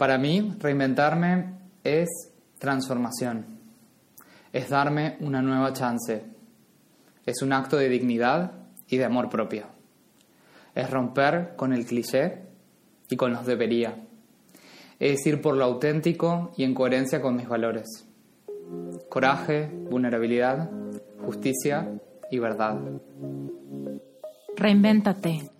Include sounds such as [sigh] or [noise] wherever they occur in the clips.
Para mí, reinventarme es transformación, es darme una nueva chance, es un acto de dignidad y de amor propio, es romper con el cliché y con los debería, es ir por lo auténtico y en coherencia con mis valores, coraje, vulnerabilidad, justicia y verdad. Reinvéntate.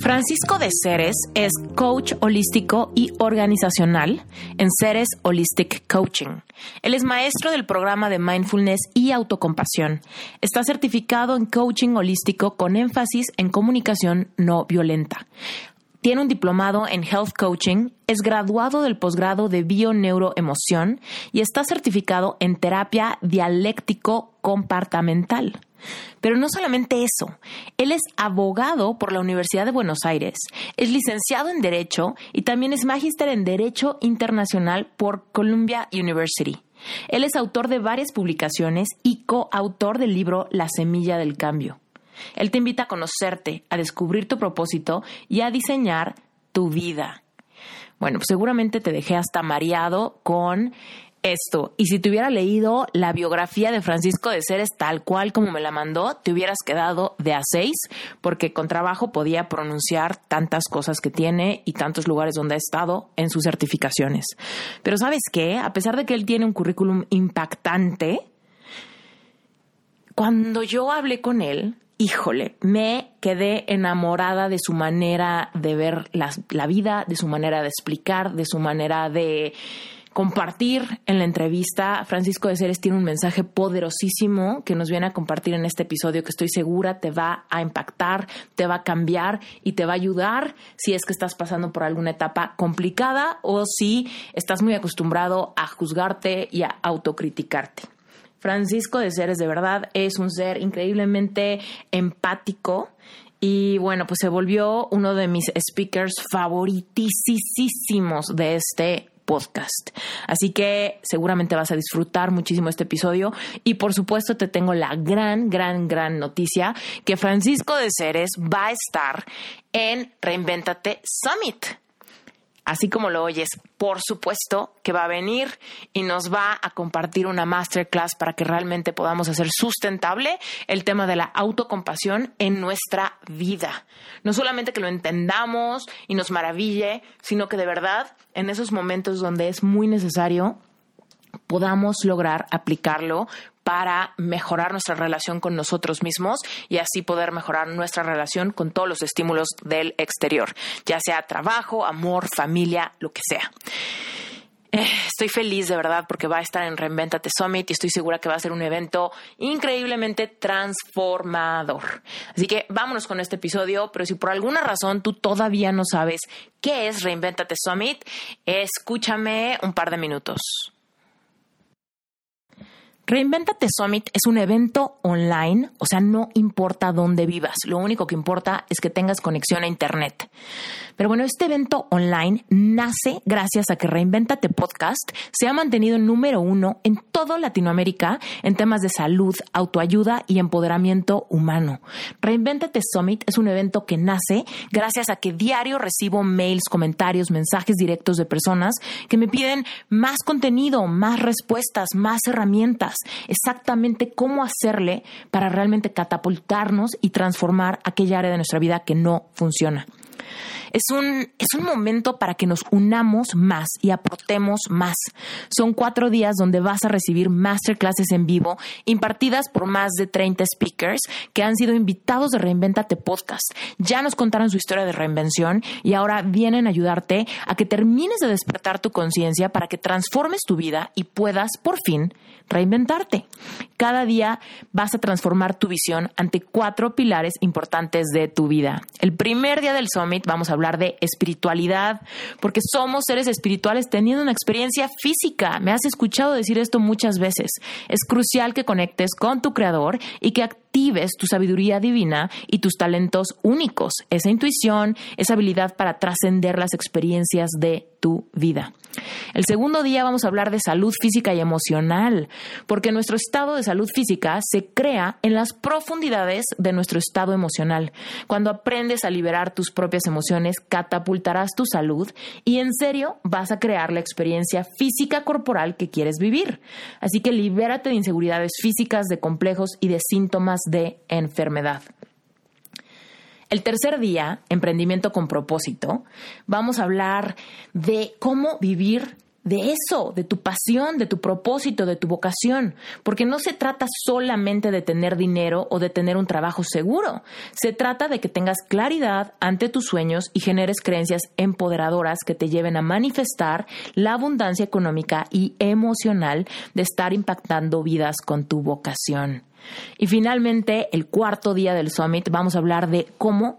Francisco de Ceres es coach holístico y organizacional en Ceres Holistic Coaching. Él es maestro del programa de mindfulness y autocompasión. Está certificado en coaching holístico con énfasis en comunicación no violenta. Tiene un diplomado en Health Coaching, es graduado del posgrado de Bio-Neuroemoción y está certificado en terapia dialéctico compartamental. Pero no solamente eso, él es abogado por la Universidad de Buenos Aires, es licenciado en Derecho y también es magíster en Derecho Internacional por Columbia University. Él es autor de varias publicaciones y coautor del libro La Semilla del Cambio. Él te invita a conocerte, a descubrir tu propósito y a diseñar tu vida. Bueno, pues seguramente te dejé hasta mareado con esto. Y si te hubiera leído la biografía de Francisco de Ceres tal cual como me la mandó, te hubieras quedado de a seis, porque con trabajo podía pronunciar tantas cosas que tiene y tantos lugares donde ha estado en sus certificaciones. Pero sabes qué, a pesar de que él tiene un currículum impactante, cuando yo hablé con él, híjole, me quedé enamorada de su manera de ver la, la vida, de su manera de explicar, de su manera de compartir en la entrevista. Francisco de Ceres tiene un mensaje poderosísimo que nos viene a compartir en este episodio que estoy segura te va a impactar, te va a cambiar y te va a ayudar si es que estás pasando por alguna etapa complicada o si estás muy acostumbrado a juzgarte y a autocriticarte. Francisco de Ceres de verdad es un ser increíblemente empático y bueno, pues se volvió uno de mis speakers favoritísimos de este podcast. Así que seguramente vas a disfrutar muchísimo este episodio y por supuesto te tengo la gran, gran, gran noticia que Francisco de Ceres va a estar en Reinventate Summit así como lo oyes, por supuesto que va a venir y nos va a compartir una masterclass para que realmente podamos hacer sustentable el tema de la autocompasión en nuestra vida. No solamente que lo entendamos y nos maraville, sino que de verdad en esos momentos donde es muy necesario podamos lograr aplicarlo para mejorar nuestra relación con nosotros mismos y así poder mejorar nuestra relación con todos los estímulos del exterior, ya sea trabajo, amor, familia, lo que sea. Eh, estoy feliz de verdad porque va a estar en Reinventate Summit y estoy segura que va a ser un evento increíblemente transformador. Así que vámonos con este episodio, pero si por alguna razón tú todavía no sabes qué es Reinventate Summit, escúchame un par de minutos. Reinventate Summit es un evento online, o sea, no importa dónde vivas, lo único que importa es que tengas conexión a Internet. Pero bueno, este evento online nace gracias a que Reinventate Podcast se ha mantenido número uno en toda Latinoamérica en temas de salud, autoayuda y empoderamiento humano. Reinventate Summit es un evento que nace gracias a que diario recibo mails, comentarios, mensajes directos de personas que me piden más contenido, más respuestas, más herramientas exactamente cómo hacerle para realmente catapultarnos y transformar aquella área de nuestra vida que no funciona. Es un, es un momento para que nos unamos más y aportemos más. Son cuatro días donde vas a recibir masterclasses en vivo impartidas por más de 30 speakers que han sido invitados de Reinventate Podcast. Ya nos contaron su historia de reinvención y ahora vienen a ayudarte a que termines de despertar tu conciencia para que transformes tu vida y puedas por fin reinventarte. Cada día vas a transformar tu visión ante cuatro pilares importantes de tu vida. El primer día del Summit vamos a hablar de espiritualidad, porque somos seres espirituales teniendo una experiencia física. Me has escuchado decir esto muchas veces. Es crucial que conectes con tu creador y que actives tu sabiduría divina y tus talentos únicos, esa intuición, esa habilidad para trascender las experiencias de tu vida. El segundo día vamos a hablar de salud física y emocional, porque nuestro estado de salud física se crea en las profundidades de nuestro estado emocional. Cuando aprendes a liberar tus propias emociones, catapultarás tu salud y en serio vas a crear la experiencia física corporal que quieres vivir. Así que libérate de inseguridades físicas, de complejos y de síntomas de enfermedad. El tercer día, emprendimiento con propósito, vamos a hablar de cómo vivir de eso, de tu pasión, de tu propósito, de tu vocación, porque no se trata solamente de tener dinero o de tener un trabajo seguro, se trata de que tengas claridad ante tus sueños y generes creencias empoderadoras que te lleven a manifestar la abundancia económica y emocional de estar impactando vidas con tu vocación. Y finalmente, el cuarto día del summit, vamos a hablar de cómo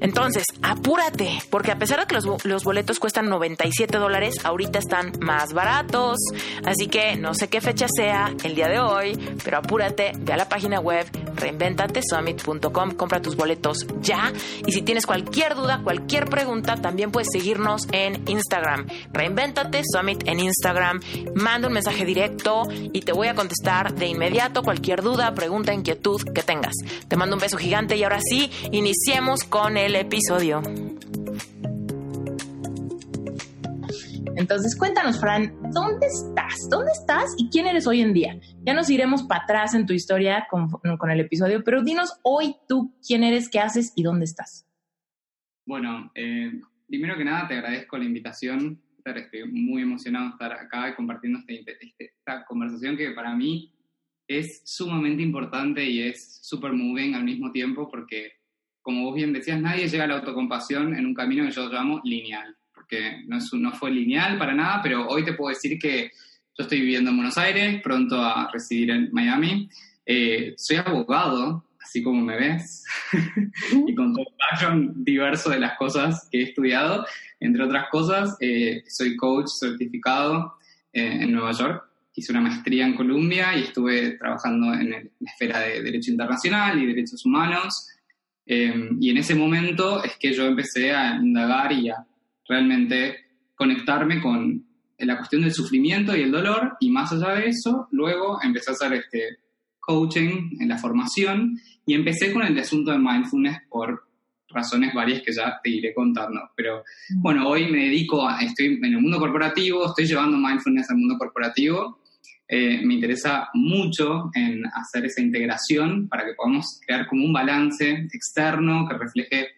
Entonces, apúrate, porque a pesar de que los, boletos cuestan 97 dólares, ahorita están más baratos. Así que no sé qué fecha sea el día de hoy, pero apúrate, ve a la página web reinventatesummit.com, compra tus boletos ya. Y si tienes cualquier duda, cualquier pregunta, también puedes seguirnos en Instagram. Reinventate Summit en Instagram. Manda un mensaje directo y te voy a contestar de inmediato cualquier duda, pregunta, inquietud que tengas. Te mando un beso gigante y ahora sí, iniciemos con el episodio. Entonces, cuéntanos, Fran, ¿dónde estás? ¿Dónde estás y quién eres hoy en día? Ya nos iremos para atrás en tu historia con, el episodio, pero dinos hoy tú quién eres, qué haces y dónde estás. Bueno, eh, primero que nada te agradezco la invitación. Estoy muy emocionado de estar acá y compartiendo este, este, esta conversación que para mí es sumamente importante y es súper moving al mismo tiempo porque como vos bien decías, nadie llega a la autocompasión en un camino que yo llamo lineal, porque no, es, no fue lineal para nada, pero hoy te puedo decir que yo estoy viviendo en Buenos Aires, pronto a residir en Miami. Eh, soy abogado, así como me ves, [laughs] y con todo el diverso de las cosas que he estudiado. Entre otras cosas, eh, soy coach certificado eh, en Nueva York. Hice una maestría en Columbia y estuve trabajando en, en la esfera de Derecho Internacional y Derechos Humanos Eh, y en ese momento es que yo empecé a indagar y a realmente conectarme con la cuestión del sufrimiento y el dolor, y más allá de eso, luego empecé a hacer este coaching en la formación y empecé con el asunto de mindfulness por razones varias que ya te iré contando. Pero mm. bueno, hoy me dedico, a, estoy en el mundo corporativo, estoy llevando mindfulness al mundo corporativo. Eh, me interesa mucho en hacer esa integración para que podamos crear como un balance externo que refleje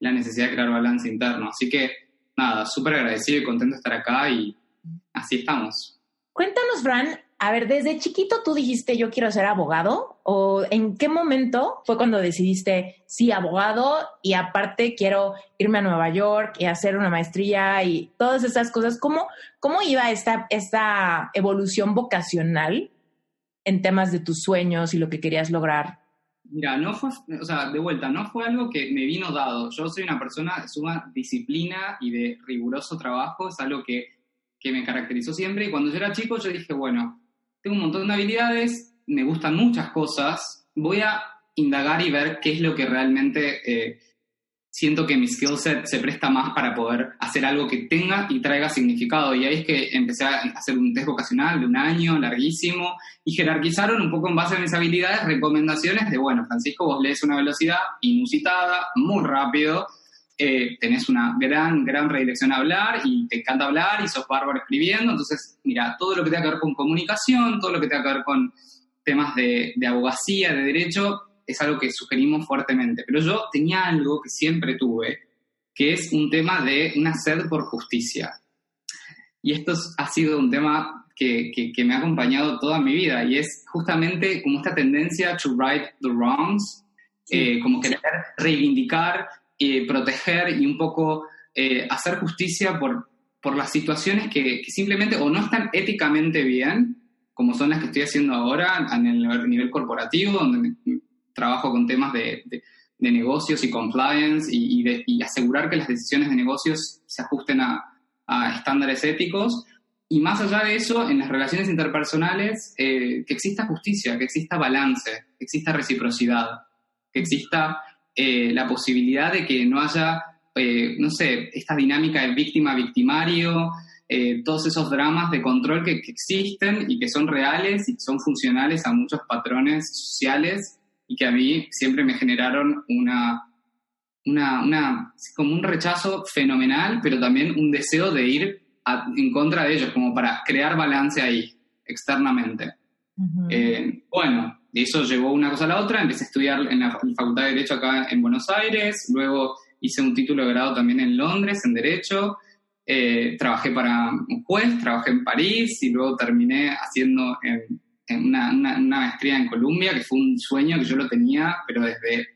la necesidad de crear balance interno. Así que nada, súper agradecido y contento de estar acá y así estamos. Cuéntanos, Fran, a ver, desde chiquito tú dijiste yo quiero ser abogado o en qué momento fue cuando decidiste sí abogado y aparte quiero irme a Nueva York y hacer una maestría y todas esas cosas. ¿Cómo, cómo iba esta, esta evolución vocacional en temas de tus sueños y lo que querías lograr? Mira, no fue, o sea, de vuelta, no fue algo que me vino dado. Yo soy una persona de suma disciplina y de riguroso trabajo, es algo que, que me caracterizó siempre. Y cuando yo era chico, yo dije, bueno, tengo un montón de habilidades, me gustan muchas cosas, voy a indagar y ver qué es lo que realmente eh, siento que mi skill set se presta más para poder hacer algo que tenga y traiga significado. Y ahí es que empecé a hacer un test vocacional de un año, larguísimo, y jerarquizaron un poco en base a mis habilidades recomendaciones de, bueno, Francisco, vos lees una velocidad inusitada, muy rápido, eh, tenés una gran, gran redirección a hablar y te encanta hablar y sos bárbaro escribiendo. Entonces, mira, todo lo que tenga que ver con comunicación, todo lo que tenga que ver con temas de, de abogacía, de derecho, es algo que sugerimos fuertemente. Pero yo tenía algo que siempre tuve, que es un tema de una sed por justicia. Y esto ha sido un tema que, que, me ha acompañado toda mi vida y es justamente como esta tendencia to right the wrongs, eh, como querer reivindicar eh, proteger y un poco eh, hacer justicia por, por las situaciones que, simplemente o no están éticamente bien, como son las que estoy haciendo ahora en el nivel corporativo, donde trabajo con temas de, de, negocios y compliance y, asegurar que las decisiones de negocios se ajusten a, a, estándares éticos. Y más allá de eso, en las relaciones interpersonales, eh, que exista justicia, que exista balance, que exista reciprocidad, que exista eh, la posibilidad de que no haya, eh, no sé, esta dinámica de víctima-victimario, eh, todos esos dramas de control que, existen y que son reales y que son funcionales a muchos patrones sociales y que a mí siempre me generaron una, una, una como un rechazo fenomenal, pero también un deseo de ir en contra de ellos, como para crear balance ahí, externamente. Bueno, eso llevó una cosa a la otra, empecé a estudiar en la Facultad de Derecho acá en Buenos Aires, luego hice un título de grado también en Londres, en Derecho, eh, trabajé para un juez, trabajé en París y luego terminé haciendo una, maestría en Colombia, que fue un sueño que yo lo tenía, pero desde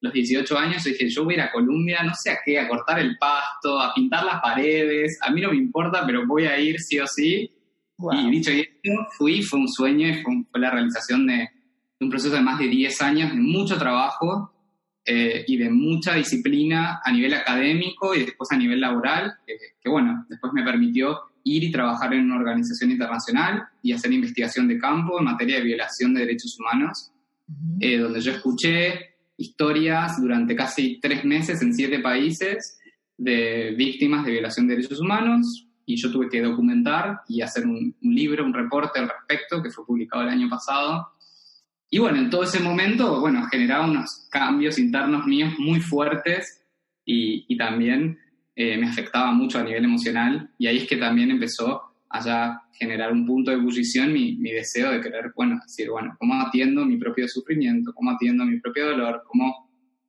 los 18 años dije, yo voy a ir a Colombia, no sé a qué, a cortar el pasto, a pintar las paredes, a mí no me importa, pero voy a ir sí o sí. Y dicho esto, fui, fue un sueño y fue la realización de, un proceso de más de 10 años de mucho trabajo eh, y de mucha disciplina a nivel académico y después a nivel laboral, que bueno, después me permitió ir y trabajar en una organización internacional y hacer investigación de campo en materia de violación de derechos humanos, eh, donde yo escuché historias durante casi tres meses en siete países de víctimas de violación de derechos humanos y yo tuve que documentar y hacer un libro, un reporte al respecto que fue publicado el año pasado y bueno, en todo ese momento, bueno, generaba unos cambios internos míos muy fuertes y, también eh, me afectaba mucho a nivel emocional y ahí es que también empezó a ya generar un punto de ebullición mi, mi deseo de querer, bueno, decir, bueno, ¿cómo atiendo mi propio sufrimiento? ¿Cómo atiendo mi propio dolor? ¿Cómo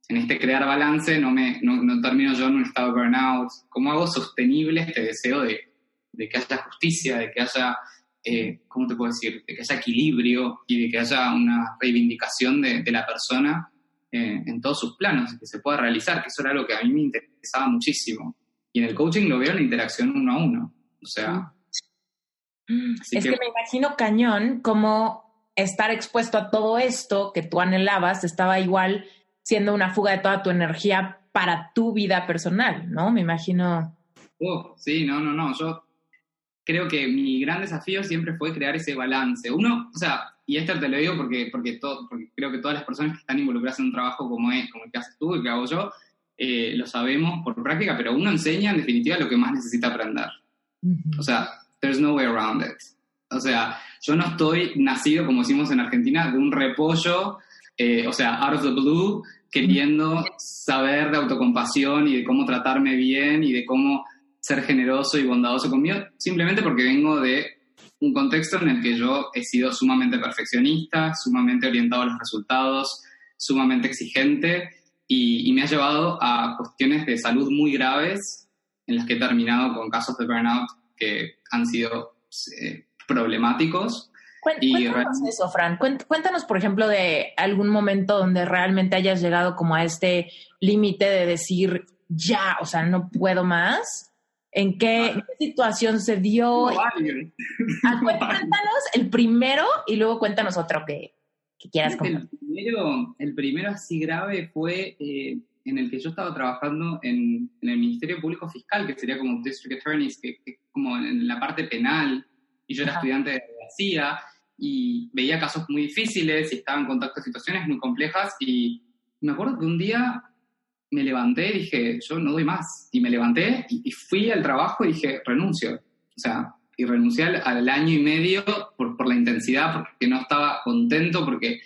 en este crear balance no, me, no, no termino yo en un estado de burnout? ¿Cómo hago sostenible este deseo de, de que haya justicia, de que haya eh, ¿cómo te puedo decir?, de que haya equilibrio y de que haya una reivindicación de, la persona eh, en todos sus planos, que se pueda realizar, que eso era algo que a mí me interesaba muchísimo. Y en el coaching lo veo en la interacción uno a uno. O sea... Es que... me imagino cañón como estar expuesto a todo esto que tú anhelabas estaba igual siendo una fuga de toda tu energía para tu vida personal, ¿no? Me imagino. Oh, sí, no, no, no. Yo creo que mi gran desafío siempre fue crear ese balance. Uno, o sea, y esto te lo digo porque, porque, todo, porque creo que todas las personas que están involucradas en un trabajo como, es, como el que haces tú y que hago yo, eh, lo sabemos por práctica, pero uno enseña en definitiva lo que más necesita aprender. O sea, there's no way around it. O sea, yo no estoy nacido, como decimos en Argentina, de un repollo, eh, o sea, out of the blue, queriendo saber de autocompasión y de cómo tratarme bien y de cómo ser generoso y bondadoso conmigo, simplemente porque vengo de un contexto en el que yo he sido sumamente perfeccionista, sumamente orientado a los resultados, sumamente exigente y, me ha llevado a cuestiones de salud muy graves en las que he terminado con casos de burnout que han sido eh, problemáticos. Cuéntanos eso, Fran. Cuéntanos, por ejemplo, de algún momento donde realmente hayas llegado como a este límite de decir, ya, o sea, no puedo más. ¿En qué, situación se dio? Ah, cuéntanos el primero y luego cuéntanos otro que, quieras El primero, el primero así grave fue eh, en el que yo estaba trabajando en, el Ministerio Público Fiscal, que sería como District Attorneys, que, como en la parte penal, y yo era estudiante de abogacía, y veía casos muy difíciles y estaba en contacto con situaciones muy complejas, y me acuerdo que un día me levanté y dije, yo no doy más. Y me levanté y, fui al trabajo y dije, renuncio. O sea, y renuncié al, año y medio por, por, la intensidad, porque no estaba contento, porque...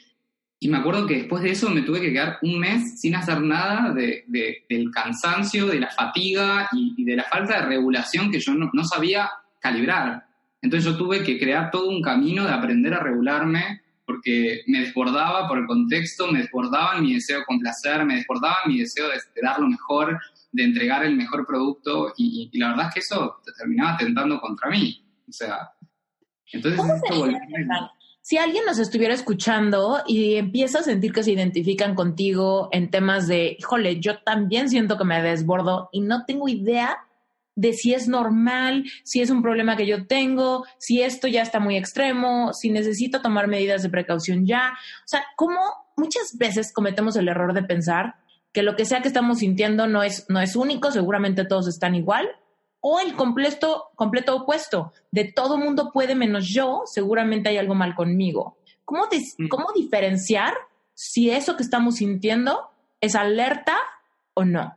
Y me acuerdo que después de eso me tuve que quedar un mes sin hacer nada de, del cansancio, de la fatiga y, de la falta de regulación que yo no, no sabía calibrar. Entonces yo tuve que crear todo un camino de aprender a regularme porque me desbordaba por el contexto, me desbordaba mi deseo de complacer, me desbordaba mi deseo de, dar lo mejor, de entregar el mejor producto y, la verdad es que eso terminaba atentando contra mí. O sea, entonces esto Si alguien nos estuviera escuchando y empieza a sentir que se identifican contigo en temas de, híjole, yo también siento que me desbordo y no tengo idea de si es normal, si es un problema que yo tengo, si esto ya está muy extremo, si necesito tomar medidas de precaución ya. O sea, como muchas veces cometemos el error de pensar que lo que sea que estamos sintiendo no es, no es único, seguramente todos están igual, o el completo, completo opuesto, de todo mundo puede menos yo, seguramente hay algo mal conmigo. ¿Cómo, mm. ¿Cómo diferenciar si eso que estamos sintiendo es alerta o no?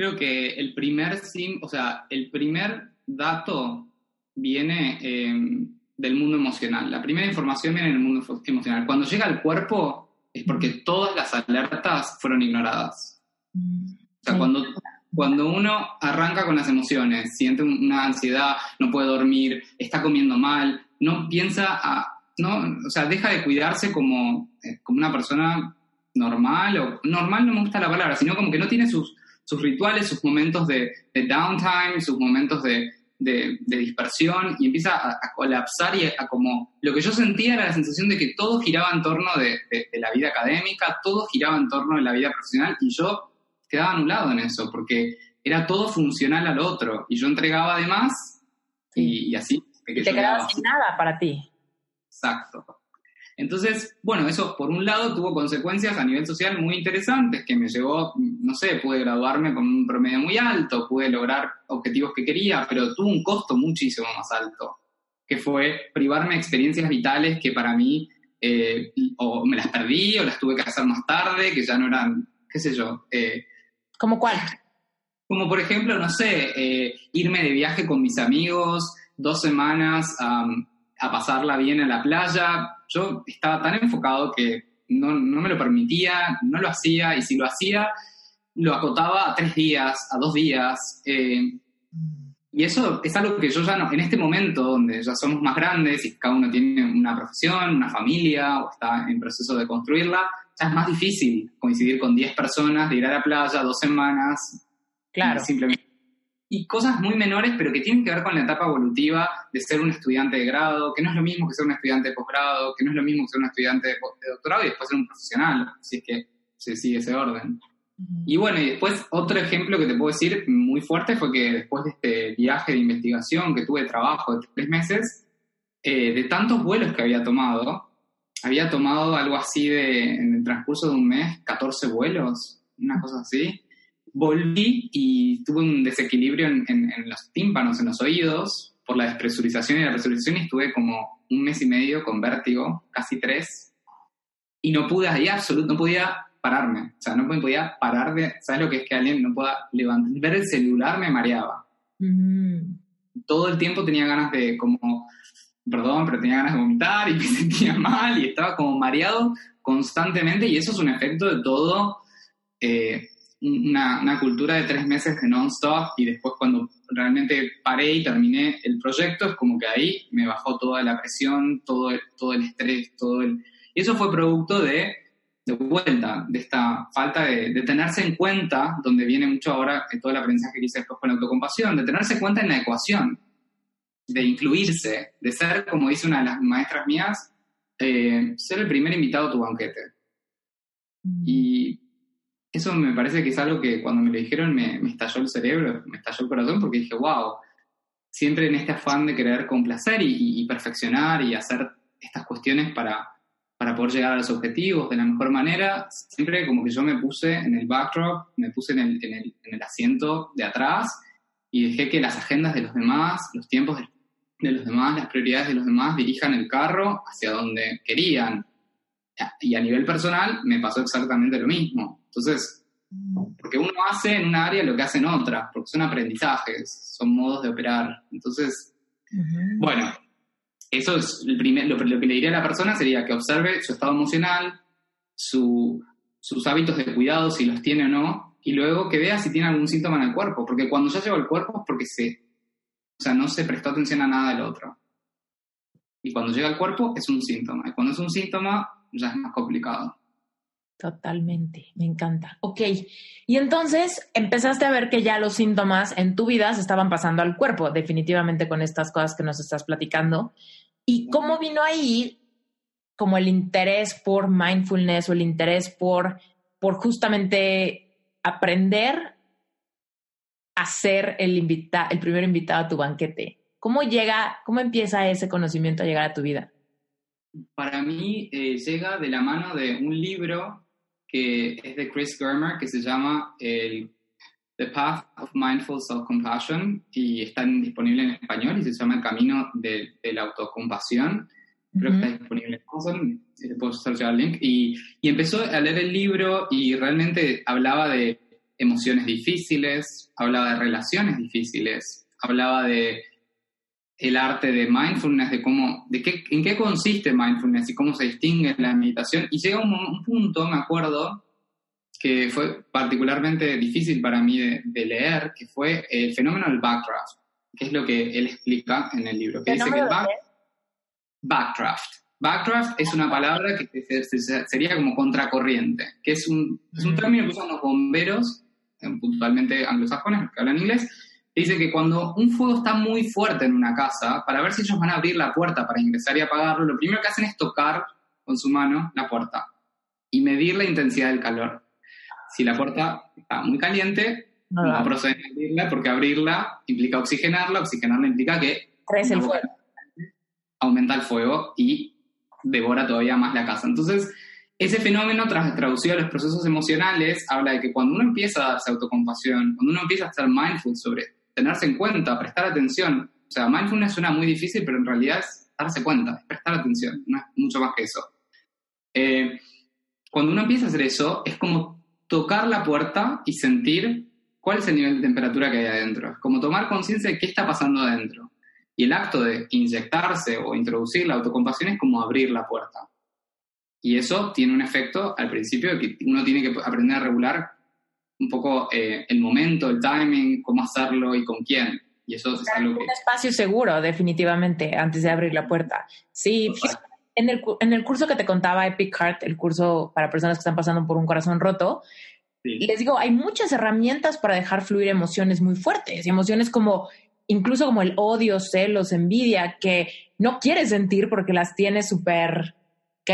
Creo que el primer sim, o sea, el primer dato viene em, del mundo emocional. La primera información viene del mundo emocional. Cuando llega al cuerpo es porque todas las alertas fueron ignoradas. O sea, cuando, cuando uno arranca con las emociones, siente una ansiedad, no puede dormir, está comiendo mal, no piensa a, no, o sea, deja de cuidarse como, eh, como una persona normal, o normal no me gusta la palabra, sino como que no tiene sus, sus rituales, sus momentos de, downtime, sus momentos de, dispersión y empieza a, colapsar y a, como lo que yo sentía era la sensación de que todo giraba en torno de, la vida académica, todo giraba en torno de la vida profesional y yo quedaba anulado en eso porque era todo funcional al otro y yo entregaba además y, y así. te quedabas sin nada para ti. Exacto. Entonces, bueno, eso por un lado tuvo consecuencias a nivel social muy interesantes, que me llevó, no sé, pude graduarme con un promedio muy alto, pude lograr objetivos que quería, pero tuvo un costo muchísimo más alto, que fue privarme de experiencias vitales que para mí eh, o me las perdí o las tuve que hacer más tarde, que ya no eran, qué sé yo. Eh, ¿Como cuál? Como por ejemplo, no sé, eh, irme de viaje con mis amigos dos semanas a pasarla bien en la playa, yo estaba tan enfocado que no, me lo permitía, no lo hacía, y si lo hacía, lo acotaba a tres días, a dos días. Eh, y eso es algo que yo ya no, en este momento donde ya somos más grandes y cada uno tiene una profesión, una familia o está en proceso de construirla, ya es más difícil coincidir con diez personas, de ir a la playa dos semanas. Claro. Simplemente y cosas muy menores, pero que tienen que ver con la etapa evolutiva de ser un estudiante de grado, que no es lo mismo que ser un estudiante de posgrado, que no es lo mismo que ser un estudiante de, doctorado y después ser un profesional, si es que se sigue ese orden. Y bueno, y después otro ejemplo que te puedo decir muy fuerte fue que después de este viaje de investigación que tuve de trabajo de tres meses, eh, de tantos vuelos que había tomado, había tomado algo así de, en el transcurso de un mes, 14 vuelos, una cosa así, volví y tuve un desequilibrio en, en, los tímpanos, en los oídos, por la despresurización y la presurización, y estuve como un mes y medio con vértigo, casi tres, y no pude ahí absoluto, no podía pararme, o sea, no podía parar de, ¿sabes lo que es que alguien no pueda levantar? Ver el celular me mareaba. Todo el tiempo tenía ganas de como, perdón, pero tenía ganas de vomitar y [laughs] me sentía mal y estaba como mareado constantemente y eso es un efecto de todo, eh, una, una, cultura de tres meses de non-stop y después cuando realmente paré y terminé el proyecto es como que ahí me bajó toda la presión, todo el, todo el estrés, todo el... Y eso fue producto de, de vuelta, de esta falta de, de, tenerse en cuenta, donde viene mucho ahora todo el aprendizaje que hice después con la autocompasión, de tenerse en cuenta en la ecuación, de incluirse, de ser, como dice una de las maestras mías, eh, ser el primer invitado a tu banquete. Mm. Y eso me parece que es algo que cuando me lo dijeron me, estalló el cerebro, me estalló el corazón, porque dije, wow, siempre en este afán de querer complacer y, perfeccionar y hacer estas cuestiones para, para poder llegar a los objetivos de la mejor manera, siempre como que yo me puse en el backdrop, me puse en el, en el, en el asiento de atrás y dejé que las agendas de los demás, los tiempos de de los demás, las prioridades de los demás dirijan el carro hacia donde querían. Y a nivel personal me pasó exactamente lo mismo. Entonces, porque uno hace en un área lo que hace en otra, porque son aprendizajes, son modos de operar. Entonces, bueno, eso es el primer, lo, que le diría a la persona sería que observe su estado emocional, su, sus hábitos de cuidado, si los tiene o no, y luego que vea si tiene algún síntoma en el cuerpo, porque cuando ya llegó al cuerpo es porque se o sea, no se prestó atención a nada del otro. Y cuando llega al cuerpo es un síntoma. Y cuando es un síntoma ya es más complicado. Totalmente, me encanta. Ok, y entonces empezaste a ver que ya los síntomas en tu vida se estaban pasando al cuerpo, definitivamente con estas cosas que nos estás platicando. ¿Y cómo vino ahí como el interés por mindfulness o el interés por, por justamente aprender a ser el, invita el primer invitado a tu banquete? ¿Cómo llega, cómo empieza ese conocimiento a llegar a tu vida? Para mí eh, llega de la mano de un libro que es de Chris Germer que se llama el The Path of Mindful Self-Compassion y está disponible en español y se llama El Camino de, la Autocompasión. Creo que está disponible en Amazon, le puedo hacer el link. Y, y empezó a leer el libro y realmente hablaba de emociones difíciles, hablaba de relaciones difíciles, hablaba de el arte de mindfulness, de cómo, de qué, en qué consiste mindfulness y cómo se distingue la meditación. Y llega un, punto, me acuerdo, que fue particularmente difícil para mí de, leer, que fue el fenómeno del backdraft, que es lo que él explica en el libro, que dice que el backdraft. Backdraft es una palabra que sería como contracorriente, que es un, es un término que usan los bomberos puntualmente anglosajones, que hablan inglés, dice que cuando un fuego está muy fuerte en una casa, para ver si ellos van a abrir la puerta para ingresar y apagarlo, lo primero que hacen es tocar con su mano la puerta y medir la intensidad del calor. Si la puerta está muy caliente, no, no proceden a abrirla porque abrirla implica oxigenarla, oxigenarla implica que crece el fuego. aumenta el fuego y devora todavía más la casa. Entonces, ese fenómeno, tras traducido a los procesos emocionales, habla de que cuando uno empieza a darse autocompasión, cuando uno empieza a estar mindful sobre tenerse en cuenta, prestar atención, o sea, mindfulness suena muy difícil, pero en realidad es darse cuenta, es prestar atención, no es mucho más que eso. Eh, cuando uno empieza a hacer eso, es como tocar la puerta y sentir cuál es el nivel de temperatura que hay adentro. Es como tomar conciencia de qué está pasando adentro. Y el acto de inyectarse o introducir la autocompasión es como abrir la puerta. Y eso tiene un efecto al principio que uno tiene que aprender a regular un poco eh, el momento, el timing, cómo hacerlo y con quién. Y eso es algo que... Un espacio seguro, definitivamente, antes de abrir la puerta. Sí, en el, en el curso que te contaba Epic Heart, el curso para personas que están pasando por un corazón roto, les digo, hay muchas herramientas para dejar fluir emociones muy fuertes, emociones como incluso como el odio, celos, envidia, que no quieres sentir porque las tienes súper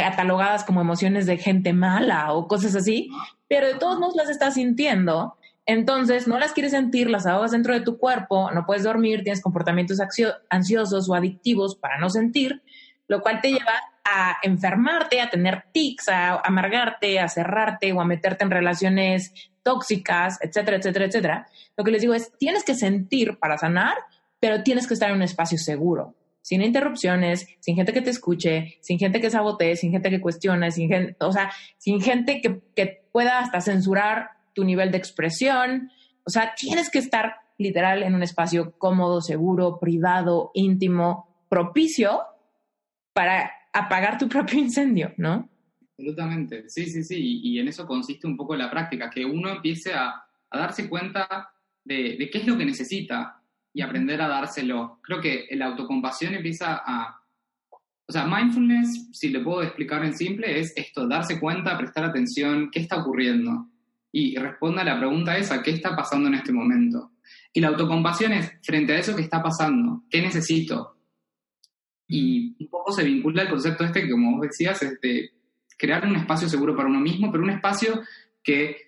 catalogadas como emociones de gente mala o cosas así, pero de todos modos las estás sintiendo. Entonces, no las quieres sentir, las ahogas dentro de tu cuerpo, no puedes dormir, tienes comportamientos ansiosos o adictivos para no sentir, lo cual te lleva a enfermarte, a tener tics, a amargarte, a cerrarte o a meterte en relaciones tóxicas, etcétera, etcétera, etcétera. Lo que les digo es, tienes que sentir para sanar, pero tienes que estar en un espacio seguro, sin interrupciones, sin gente que te escuche, sin gente que sabotee, sin gente que cuestione, sin gente, o sea, sin gente que, que pueda hasta censurar tu nivel de expresión. O sea, tienes que estar literal en un espacio cómodo, seguro, privado, íntimo, propicio para apagar tu propio incendio, ¿no? Absolutamente, sí, sí, sí, y, en eso consiste un poco la práctica, que uno empiece a, darse cuenta de, qué es lo que necesita y aprender a dárselo. Creo que la autocompasión empieza a... O sea, mindfulness, si le puedo explicar en simple, es esto, darse cuenta, prestar atención, qué está ocurriendo. Y responda a la pregunta esa, ¿qué está pasando en este momento? Y la autocompasión es, frente a eso que está pasando, ¿qué necesito? Y un poco se vincula al concepto este que, como vos decías, es de crear un espacio seguro para uno mismo, pero un espacio que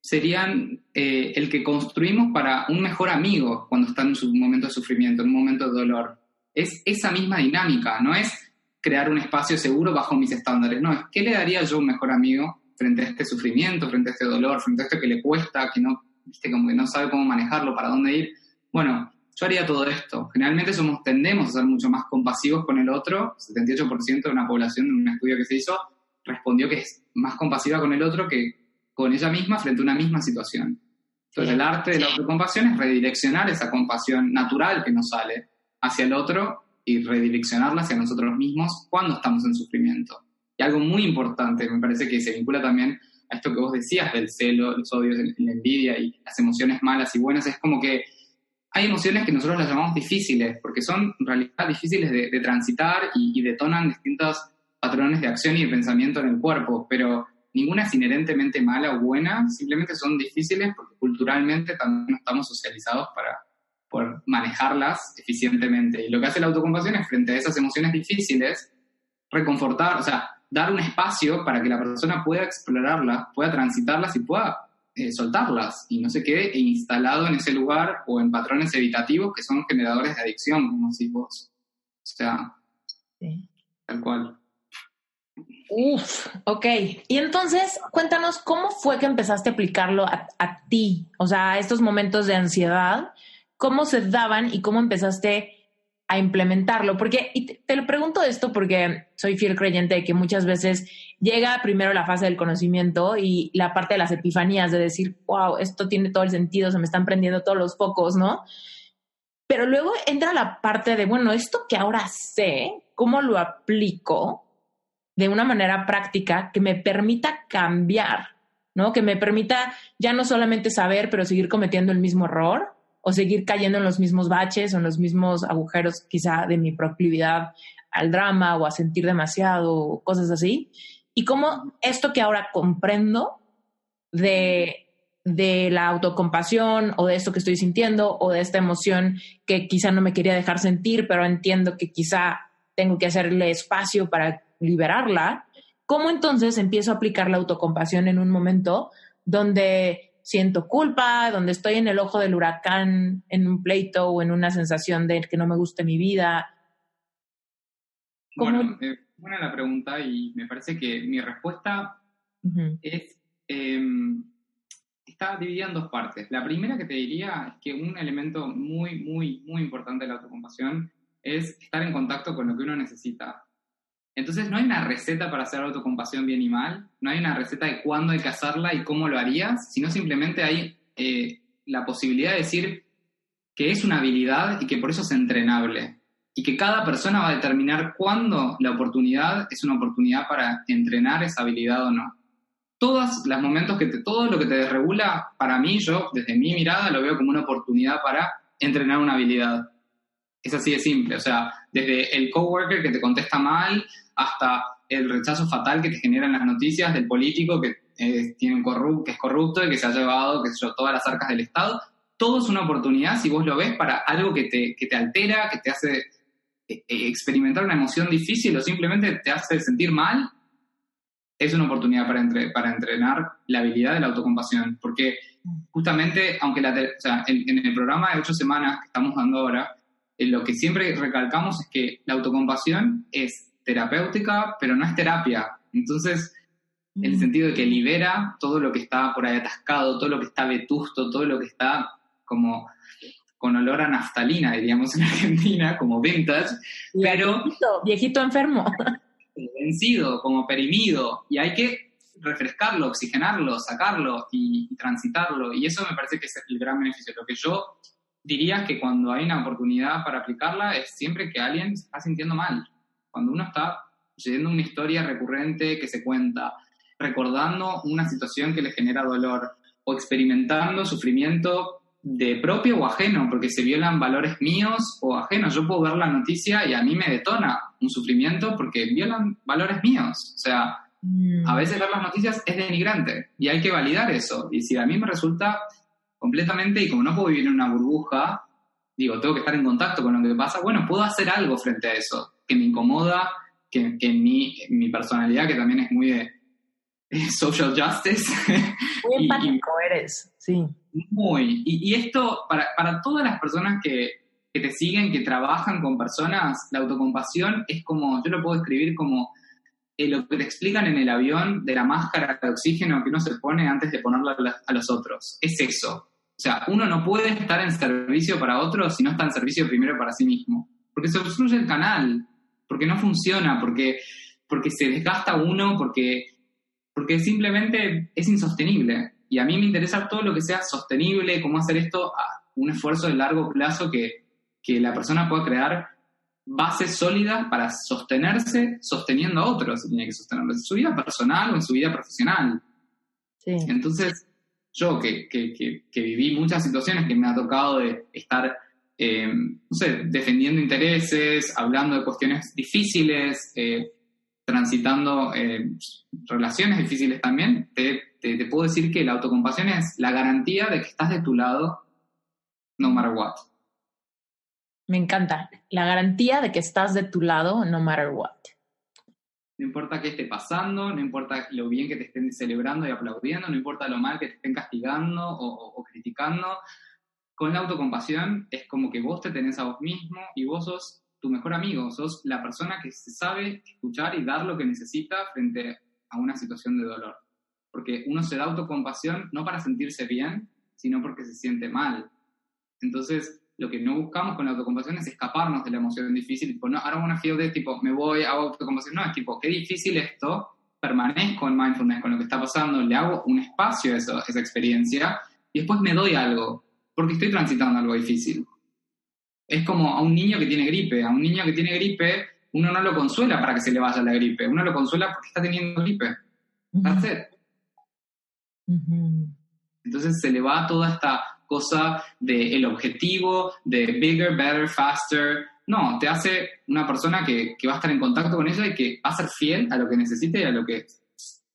serían eh, el que construimos para un mejor amigo cuando está en su momento de sufrimiento, en un momento de dolor. Es esa misma dinámica, no es crear un espacio seguro bajo mis estándares, no, es qué le daría yo un mejor amigo frente a este sufrimiento, frente a este dolor, frente a esto que le cuesta, que no, viste, como que no sabe cómo manejarlo, para dónde ir. Bueno, yo haría todo esto. Generalmente somos, tendemos a ser mucho más compasivos con el otro. 78% de una población, en un estudio que se hizo, respondió que es más compasiva con el otro que con ella misma frente a una misma situación. Entonces, el arte de la autocompasión es redireccionar esa compasión natural que nos sale hacia el otro y redireccionarla hacia nosotros mismos cuando estamos en sufrimiento. Y algo muy importante, me parece que se vincula también a esto que vos decías del celo, los odios, la envidia y las emociones malas y buenas, es como que hay emociones que nosotros las llamamos difíciles, porque son en realidad difíciles de, transitar y, detonan distintos patrones de acción y de pensamiento en el cuerpo, pero ninguna es inherentemente mala o buena, simplemente son difíciles porque culturalmente también no estamos socializados para poder manejarlas eficientemente. Y lo que hace la autocompasión es, frente a esas emociones difíciles, reconfortar, o sea, dar un espacio para que la persona pueda explorarlas, pueda transitarlas y pueda eh, soltarlas y no se quede instalado en ese lugar o en patrones evitativos que son generadores de adicción, como decís vos. O sea, tal cual. Uf, ok. Y entonces, cuéntanos cómo fue que empezaste a aplicarlo a, a ti, o sea, a estos momentos de ansiedad, cómo se daban y cómo empezaste a implementarlo. Porque, y te, lo pregunto esto porque soy fiel creyente de que muchas veces llega primero la fase del conocimiento y la parte de las epifanías, de decir, wow, esto tiene todo el sentido, se me están prendiendo todos los focos, ¿no? Pero luego entra la parte de, bueno, esto que ahora sé, ¿cómo lo aplico de una manera práctica que me permita cambiar, ¿no? Que me permita ya no solamente saber, pero seguir cometiendo el mismo error, o seguir cayendo en los mismos baches o en los mismos agujeros quizá de mi proclividad al drama o a sentir demasiado cosas así. Y cómo esto que ahora comprendo de, de la autocompasión o de esto que estoy sintiendo o de esta emoción que quizá no me quería dejar sentir, pero entiendo que quizá tengo que hacerle espacio para liberarla, ¿cómo entonces empiezo a aplicar la autocompasión en un momento donde siento culpa, donde estoy en el ojo del huracán, en un pleito o en una sensación de que no me guste mi vida. Bueno, eh, buena la pregunta y me parece que mi respuesta es, em, está dividida en dos partes. La primera que te diría es que un elemento muy, muy, muy importante de la autocompasión es estar en contacto con lo que uno necesita. Entonces no hay una receta para hacer autocompasión bien y mal, no hay una receta de cuándo hay que hacerla y cómo lo harías, sino simplemente hay eh, la posibilidad de decir que es una habilidad y que por eso es entrenable. Y que cada persona va a determinar cuándo la oportunidad es una oportunidad para entrenar esa habilidad o no. Todos los momentos que te, todo lo que te desregula, para mí, yo, desde mi mirada, lo veo como una oportunidad para entrenar una habilidad. Es así de simple, o sea, desde el coworker que te contesta mal hasta el rechazo fatal que te generan las noticias del político que, eh, tiene un que es corrupto y que se ha llevado que todas las arcas del Estado. Todo es una oportunidad, si vos lo ves, para algo que te, que te altera, que te hace eh, eh, experimentar una emoción difícil o simplemente te hace sentir mal, es una oportunidad para, para entrenar la habilidad de la autocompasión. Porque justamente, aunque en, en, el programa de ocho semanas que estamos dando ahora, lo que siempre recalcamos es que la autocompasión es terapéutica, pero no es terapia. Entonces, en el sentido de que libera todo lo que está por ahí atascado, todo lo que está vetusto, todo lo que está como con olor a naftalina, diríamos en Argentina, como vintage, pero... Viejito, enfermo. Vencido, como perimido, y hay que refrescarlo, oxigenarlo, sacarlo y, y, transitarlo, y eso me parece que es el gran beneficio. Lo que yo diría que cuando hay una oportunidad para aplicarla es siempre que alguien se está sintiendo mal, cuando uno está leyendo una historia recurrente que se cuenta, recordando una situación que le genera dolor o experimentando sufrimiento de propio o ajeno, porque se violan valores míos o ajenos. Yo puedo ver la noticia y a mí me detona un sufrimiento porque violan valores míos. O sea, mm. a veces ver las noticias es denigrante y hay que validar eso. Y si a mí me resulta completamente, y como no puedo vivir en una burbuja, digo, tengo que estar en contacto con lo que pasa, bueno, puedo hacer algo frente a eso, que me incomoda, que, que mi, mi personalidad, que también es muy de [laughs] social justice. [laughs] Muy empático eres, sí. Muy. Y, esto, para, para, todas las personas que, que, te siguen, que trabajan con personas, la autocompasión es como, yo lo puedo describir como eh, lo que te explican en el avión de la máscara de oxígeno que uno se pone antes de ponerla a los otros. Es eso. O sea, uno no puede estar en servicio para otros si no está en servicio primero para sí mismo. Porque se obstruye el canal, porque no funciona, porque, porque se desgasta uno, porque porque simplemente es insostenible. Y a mí me interesa todo lo que sea sostenible, cómo hacer esto a un esfuerzo de largo plazo que, que la persona pueda crear bases sólidas para sostenerse sosteniendo a otros, tiene que sostenerlo en su vida personal o en su vida profesional. Entonces, yo que, que, que, viví muchas situaciones que me ha tocado de estar, eh, no sé, defendiendo intereses, hablando de cuestiones difíciles, eh, transitando eh, relaciones difíciles también, te, te, puedo decir que la autocompasión es la garantía de que estás de tu lado no matter what. Me encanta. La garantía de que estás de tu lado no matter what. No importa qué esté pasando, no importa lo bien que te estén celebrando y aplaudiendo, no importa lo mal que te estén castigando o, criticando. Con la autocompasión es como que vos te tenés a vos mismo y vos sos tu mejor amigo, sos la persona que se sabe escuchar y dar lo que necesita frente a una situación de dolor. Porque uno se da autocompasión no para sentirse bien, sino porque se siente mal. Entonces, lo que no buscamos con la autocompasión es escaparnos de la emoción difícil, tipo, no, ahora una feel de tipo, me voy, hago autocompasión. No, es tipo, qué difícil esto, permanezco en mindfulness con lo que está pasando, le hago un espacio a, eso, a esa experiencia y después me doy algo, porque estoy transitando algo difícil es como a un niño que tiene gripe. A un niño que tiene gripe, uno no lo consuela para que se le vaya la gripe, uno lo consuela porque está teniendo gripe. Entonces se le va toda esta cosa del el objetivo de bigger, better, faster. No, te hace una persona que, que, va a estar en contacto con ella y que va a ser fiel a lo que necesite y a lo que...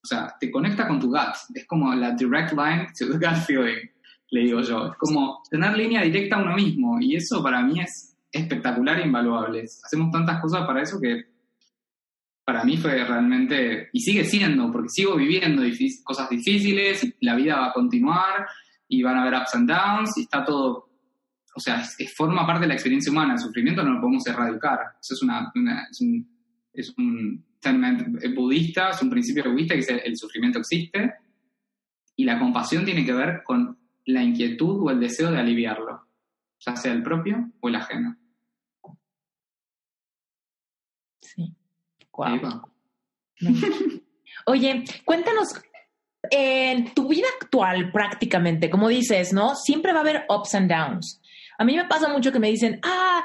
O sea, te conecta con tu gut. Es como la direct line to the gut feeling le digo yo. Es como tener línea directa a uno mismo y eso para mí es espectacular e invaluable. Hacemos tantas cosas para eso que para mí fue realmente, y sigue siendo, porque sigo viviendo cosas difíciles la vida va a continuar y van a haber ups and downs y está todo, o sea, es, forma parte de la experiencia humana. El sufrimiento no lo podemos erradicar. Eso es, una, es un, es un budista, es un principio budista que dice el sufrimiento existe y la compasión tiene que ver con la inquietud o el deseo de aliviarlo, ya sea el propio o el ajeno. Sí. Oye, cuéntanos, en tu vida actual prácticamente, como dices, ¿no? Siempre va a haber ups and downs. A mí me pasa mucho que me dicen, ah,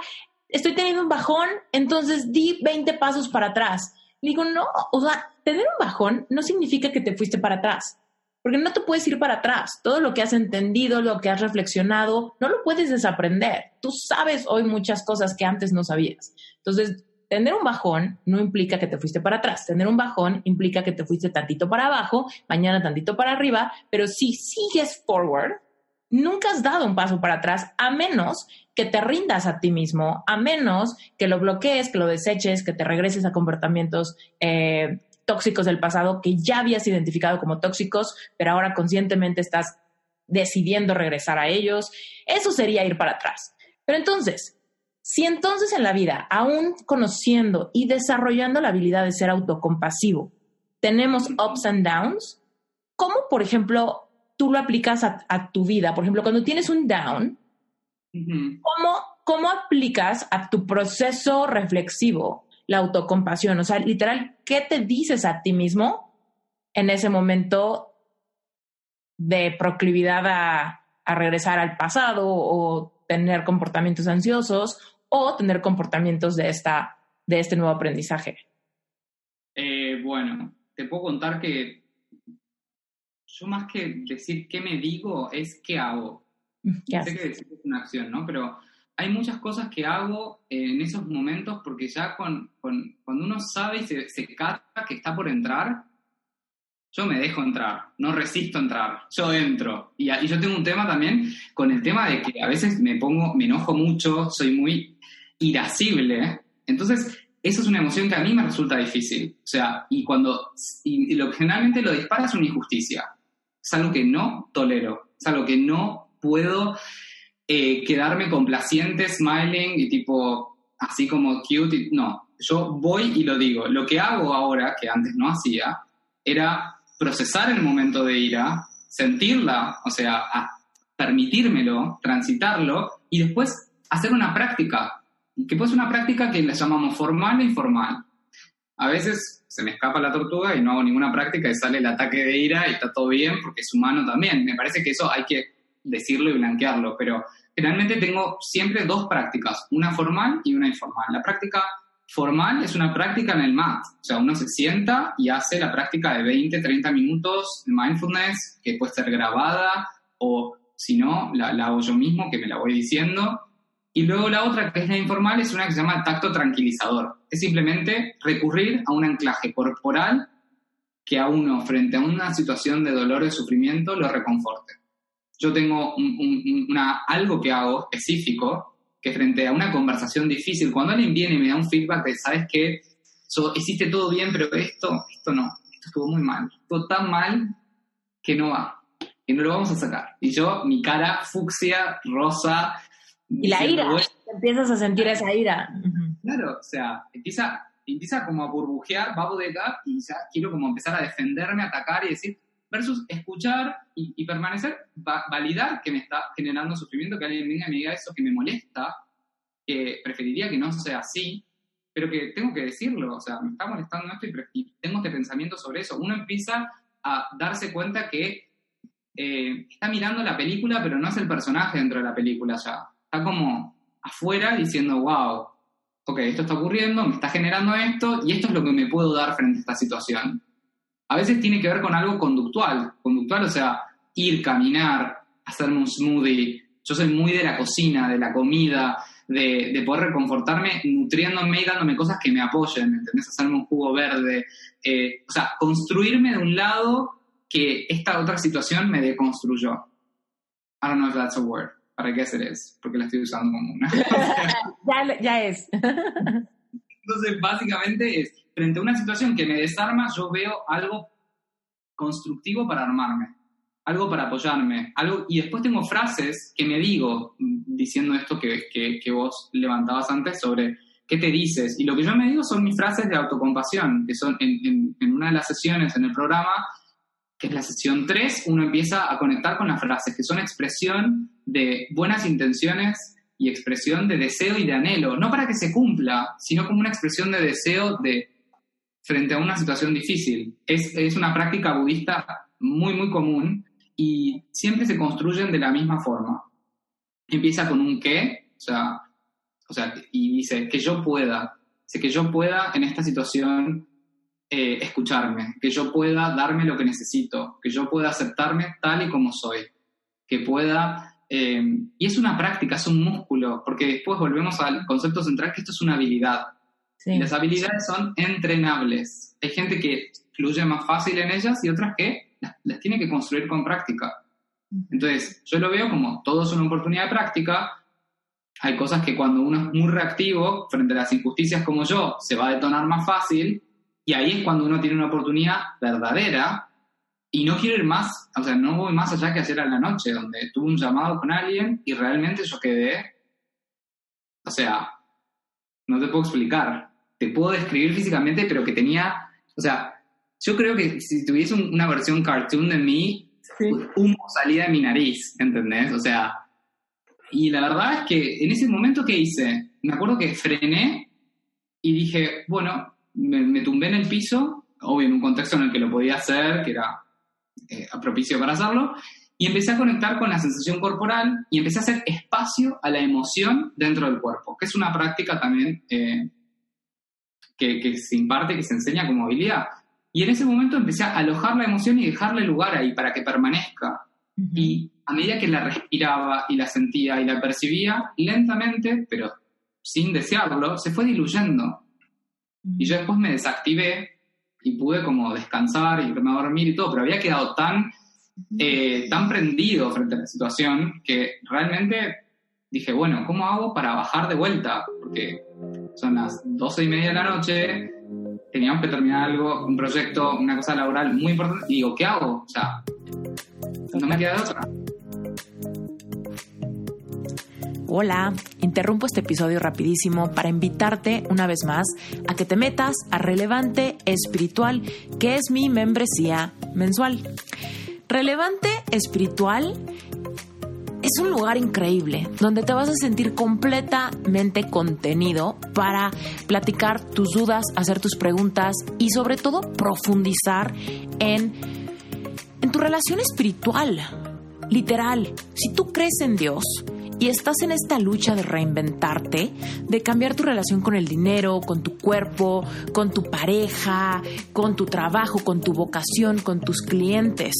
estoy teniendo un bajón, entonces di 20 pasos para atrás. digo, no, o sea, tener un bajón no significa que te fuiste para atrás. Porque no te puedes ir para atrás. Todo lo que has entendido, lo que has reflexionado, no lo puedes desaprender. Tú sabes hoy muchas cosas que antes no sabías. Entonces, tener un bajón no implica que te fuiste para atrás. Tener un bajón implica que te fuiste tantito para abajo, mañana tantito para arriba, pero si sigues forward, nunca has dado un paso para atrás a menos que te rindas a ti mismo, a menos que lo bloquees, que lo deseches, que te regreses a comportamientos eh, tóxicos del pasado que ya habías identificado como tóxicos, pero ahora conscientemente estás decidiendo regresar a ellos. Eso sería ir para atrás. Pero entonces, si entonces en la vida, aún conociendo y desarrollando la habilidad de ser autocompasivo, tenemos ups and downs, ¿cómo, por ejemplo, tú lo aplicas a, tu vida? Por ejemplo, cuando tienes un down, ¿cómo, ¿cómo aplicas a tu proceso reflexivo la autocompasión? O sea, literal, ¿qué te dices a ti mismo en ese momento de proclividad a, regresar al pasado o tener comportamientos ansiosos o tener comportamientos de, esta, de este nuevo aprendizaje? Eh, bueno, te puedo contar que yo más que decir qué me digo es qué hago. Sé que decir es una acción, ¿no? Pero hay muchas cosas que hago en esos momentos porque ya con, cuando uno sabe y se, se cata que está por entrar, yo me dejo entrar, no resisto entrar, yo entro. Y, y, yo tengo un tema también con el tema de que a veces me pongo, me enojo mucho, soy muy irascible. Entonces, eso es una emoción que a mí me resulta difícil. O sea, y cuando, y, lo que generalmente lo dispara es una injusticia. Es algo que no tolero, es algo que no puedo eh, quedarme complaciente, smiling y tipo, así como cute. no, yo voy y lo digo. Lo que hago ahora, que antes no hacía, era procesar el momento de ira, sentirla, o sea, permitírmelo, transitarlo y después hacer una práctica, que puede ser una práctica que le llamamos formal e informal. A veces se me escapa la tortuga y no hago ninguna práctica y sale el ataque de ira y está todo bien porque es humano también. Me parece que eso hay que decirlo y blanquearlo, pero generalmente tengo siempre dos prácticas, una formal y una informal. La práctica formal es una práctica en el mat. O sea, uno se sienta y hace la práctica de 20, 30 minutos de mindfulness que puede ser grabada o si no, la, hago yo mismo, que me la voy diciendo. Y luego la otra, que es la informal, es una que se llama tacto tranquilizador. Es simplemente recurrir a un anclaje corporal que a uno, frente a una situación de dolor o sufrimiento, lo reconforte. Yo tengo una, algo que hago específico que frente a una conversación difícil, cuando alguien viene y me da un feedback de, sabes que hiciste todo bien, pero esto, esto no, esto estuvo muy mal, estuvo tan mal que no va, que no lo vamos a sacar. Y yo, mi cara fucsia, rosa. Y la ira, empiezas a sentir esa ira. Claro, o sea, empieza, empieza como a burbujear, va a bodegar y ya quiero como empezar a defenderme, atacar y decir, versus escuchar y, permanecer, validar que me está generando sufrimiento, que alguien venga y me diga eso que me molesta, que preferiría que no sea así, pero que tengo que decirlo, o sea, me está molestando esto y, tengo este pensamiento sobre eso. Uno empieza a darse cuenta que eh, está mirando la película, pero no es el personaje dentro de la película ya. Está como afuera diciendo, wow, ok, esto está ocurriendo, me está generando esto y esto es lo que me puedo dar frente a esta situación a veces tiene que ver con algo conductual. Conductual, o sea, ir, caminar, hacerme un smoothie. Yo soy muy de la cocina, de la comida, de, poder reconfortarme nutriéndome y dándome cosas que me apoyen, ¿me entendés? Hacerme un jugo verde. Eh, o sea, construirme de un lado que esta otra situación me deconstruyó. I don't know if that's a word. ¿Para qué hacer es? Porque la estoy usando como una. [laughs] ya, ya es. Entonces, básicamente es, frente a una situación que me desarma, yo veo algo constructivo para armarme, algo para apoyarme, algo, y después tengo frases que me digo, diciendo esto que, que, vos levantabas antes sobre qué te dices, y lo que yo me digo son mis frases de autocompasión, que son en, en, una de las sesiones en el programa, que es la sesión 3, uno empieza a conectar con las frases, que son expresión de buenas intenciones y expresión de deseo y de anhelo, no para que se cumpla, sino como una expresión de deseo de frente a una situación difícil. Es, es una práctica budista muy, muy común y siempre se construyen de la misma forma. Empieza con un qué, o sea, o sea y dice que yo pueda, que yo pueda en esta situación eh, escucharme, que yo pueda darme lo que necesito, que yo pueda aceptarme tal y como soy, que pueda... Eh, y es una práctica, es un músculo, porque después volvemos al concepto central que esto es una habilidad. Las habilidades son entrenables. Hay gente que fluye más fácil en ellas y otras que las, tiene que construir con práctica. Entonces, yo lo veo como todo es una oportunidad de práctica. Hay cosas que cuando uno es muy reactivo frente a las injusticias como yo, se va a detonar más fácil. Y ahí es cuando uno tiene una oportunidad verdadera. Y no quiero ir más, o sea, no voy más allá que ayer a la noche, donde tuve un llamado con alguien y realmente yo quedé, o sea, no te puedo explicar te puedo describir físicamente, pero que tenía, o sea, yo creo que si tuviese una versión cartoon de mí, humo salía de mi nariz, ¿entendés? O sea, y la verdad es que en ese momento, ¿qué hice? Me acuerdo que frené y dije, bueno, me, tumbé en el piso, obvio en un contexto en el que lo podía hacer, que era eh, propicio para hacerlo, y empecé a conectar con la sensación corporal y empecé a hacer espacio a la emoción dentro del cuerpo, que es una práctica también eh, que, que, se imparte, que se enseña como habilidad. Y en ese momento empecé a alojar la emoción y dejarle lugar ahí para que permanezca. Y a medida que la respiraba y la sentía y la percibía, lentamente, pero sin desearlo, se fue diluyendo. Y yo después me desactivé y pude como descansar y irme a dormir y todo, pero había quedado tan, eh, tan prendido frente a la situación que realmente dije, bueno, ¿cómo hago para bajar de vuelta? Porque son las doce y media de la noche, teníamos que terminar algo, un proyecto, una cosa laboral muy importante, y digo, ¿qué hago? O sea, no me queda de otra. Hola, interrumpo este episodio rapidísimo para invitarte una vez más a que te metas a Relevante Espiritual, que es mi membresía mensual. Relevante Espiritual es un lugar increíble donde te vas a sentir completamente contenido para platicar tus dudas, hacer tus preguntas y sobre todo profundizar en, en tu relación espiritual. Literal, si tú crees en Dios, y estás en esta lucha de reinventarte, de cambiar tu relación con el dinero, con tu cuerpo, con tu pareja, con tu trabajo, con tu vocación, con tus clientes.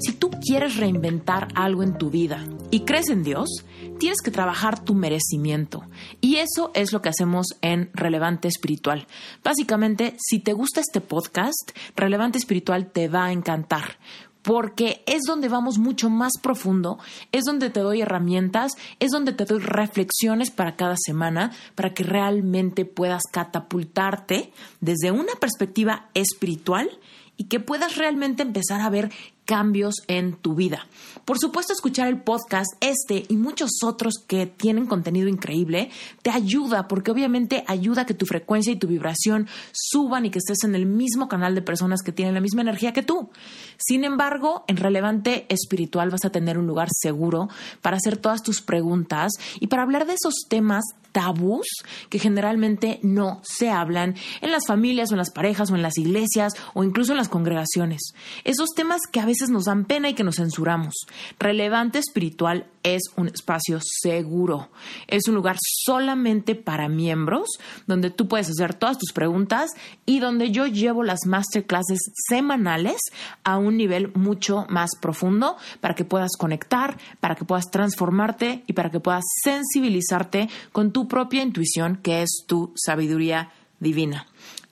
Si tú quieres reinventar algo en tu vida y crees en Dios, tienes que trabajar tu merecimiento. Y eso es lo que hacemos en Relevante Espiritual. Básicamente, si te gusta este podcast, Relevante Espiritual te va a encantar porque es donde vamos mucho más profundo, es donde te doy herramientas, es donde te doy reflexiones para cada semana, para que realmente puedas catapultarte desde una perspectiva espiritual y que puedas realmente empezar a ver cambios en tu vida. Por supuesto, escuchar el podcast, este y muchos otros que tienen contenido increíble, te ayuda porque obviamente ayuda a que tu frecuencia y tu vibración suban y que estés en el mismo canal de personas que tienen la misma energía que tú. Sin embargo, en Relevante Espiritual vas a tener un lugar seguro para hacer todas tus preguntas y para hablar de esos temas tabús que generalmente no se hablan en las familias o en las parejas o en las iglesias o incluso en las congregaciones. Esos temas que a nos dan pena y que nos censuramos. Relevante espiritual es un espacio seguro. Es un lugar solamente para miembros donde tú puedes hacer todas tus preguntas y donde yo llevo las masterclasses semanales a un nivel mucho más profundo para que puedas conectar, para que puedas transformarte y para que puedas sensibilizarte con tu propia intuición que es tu sabiduría divina.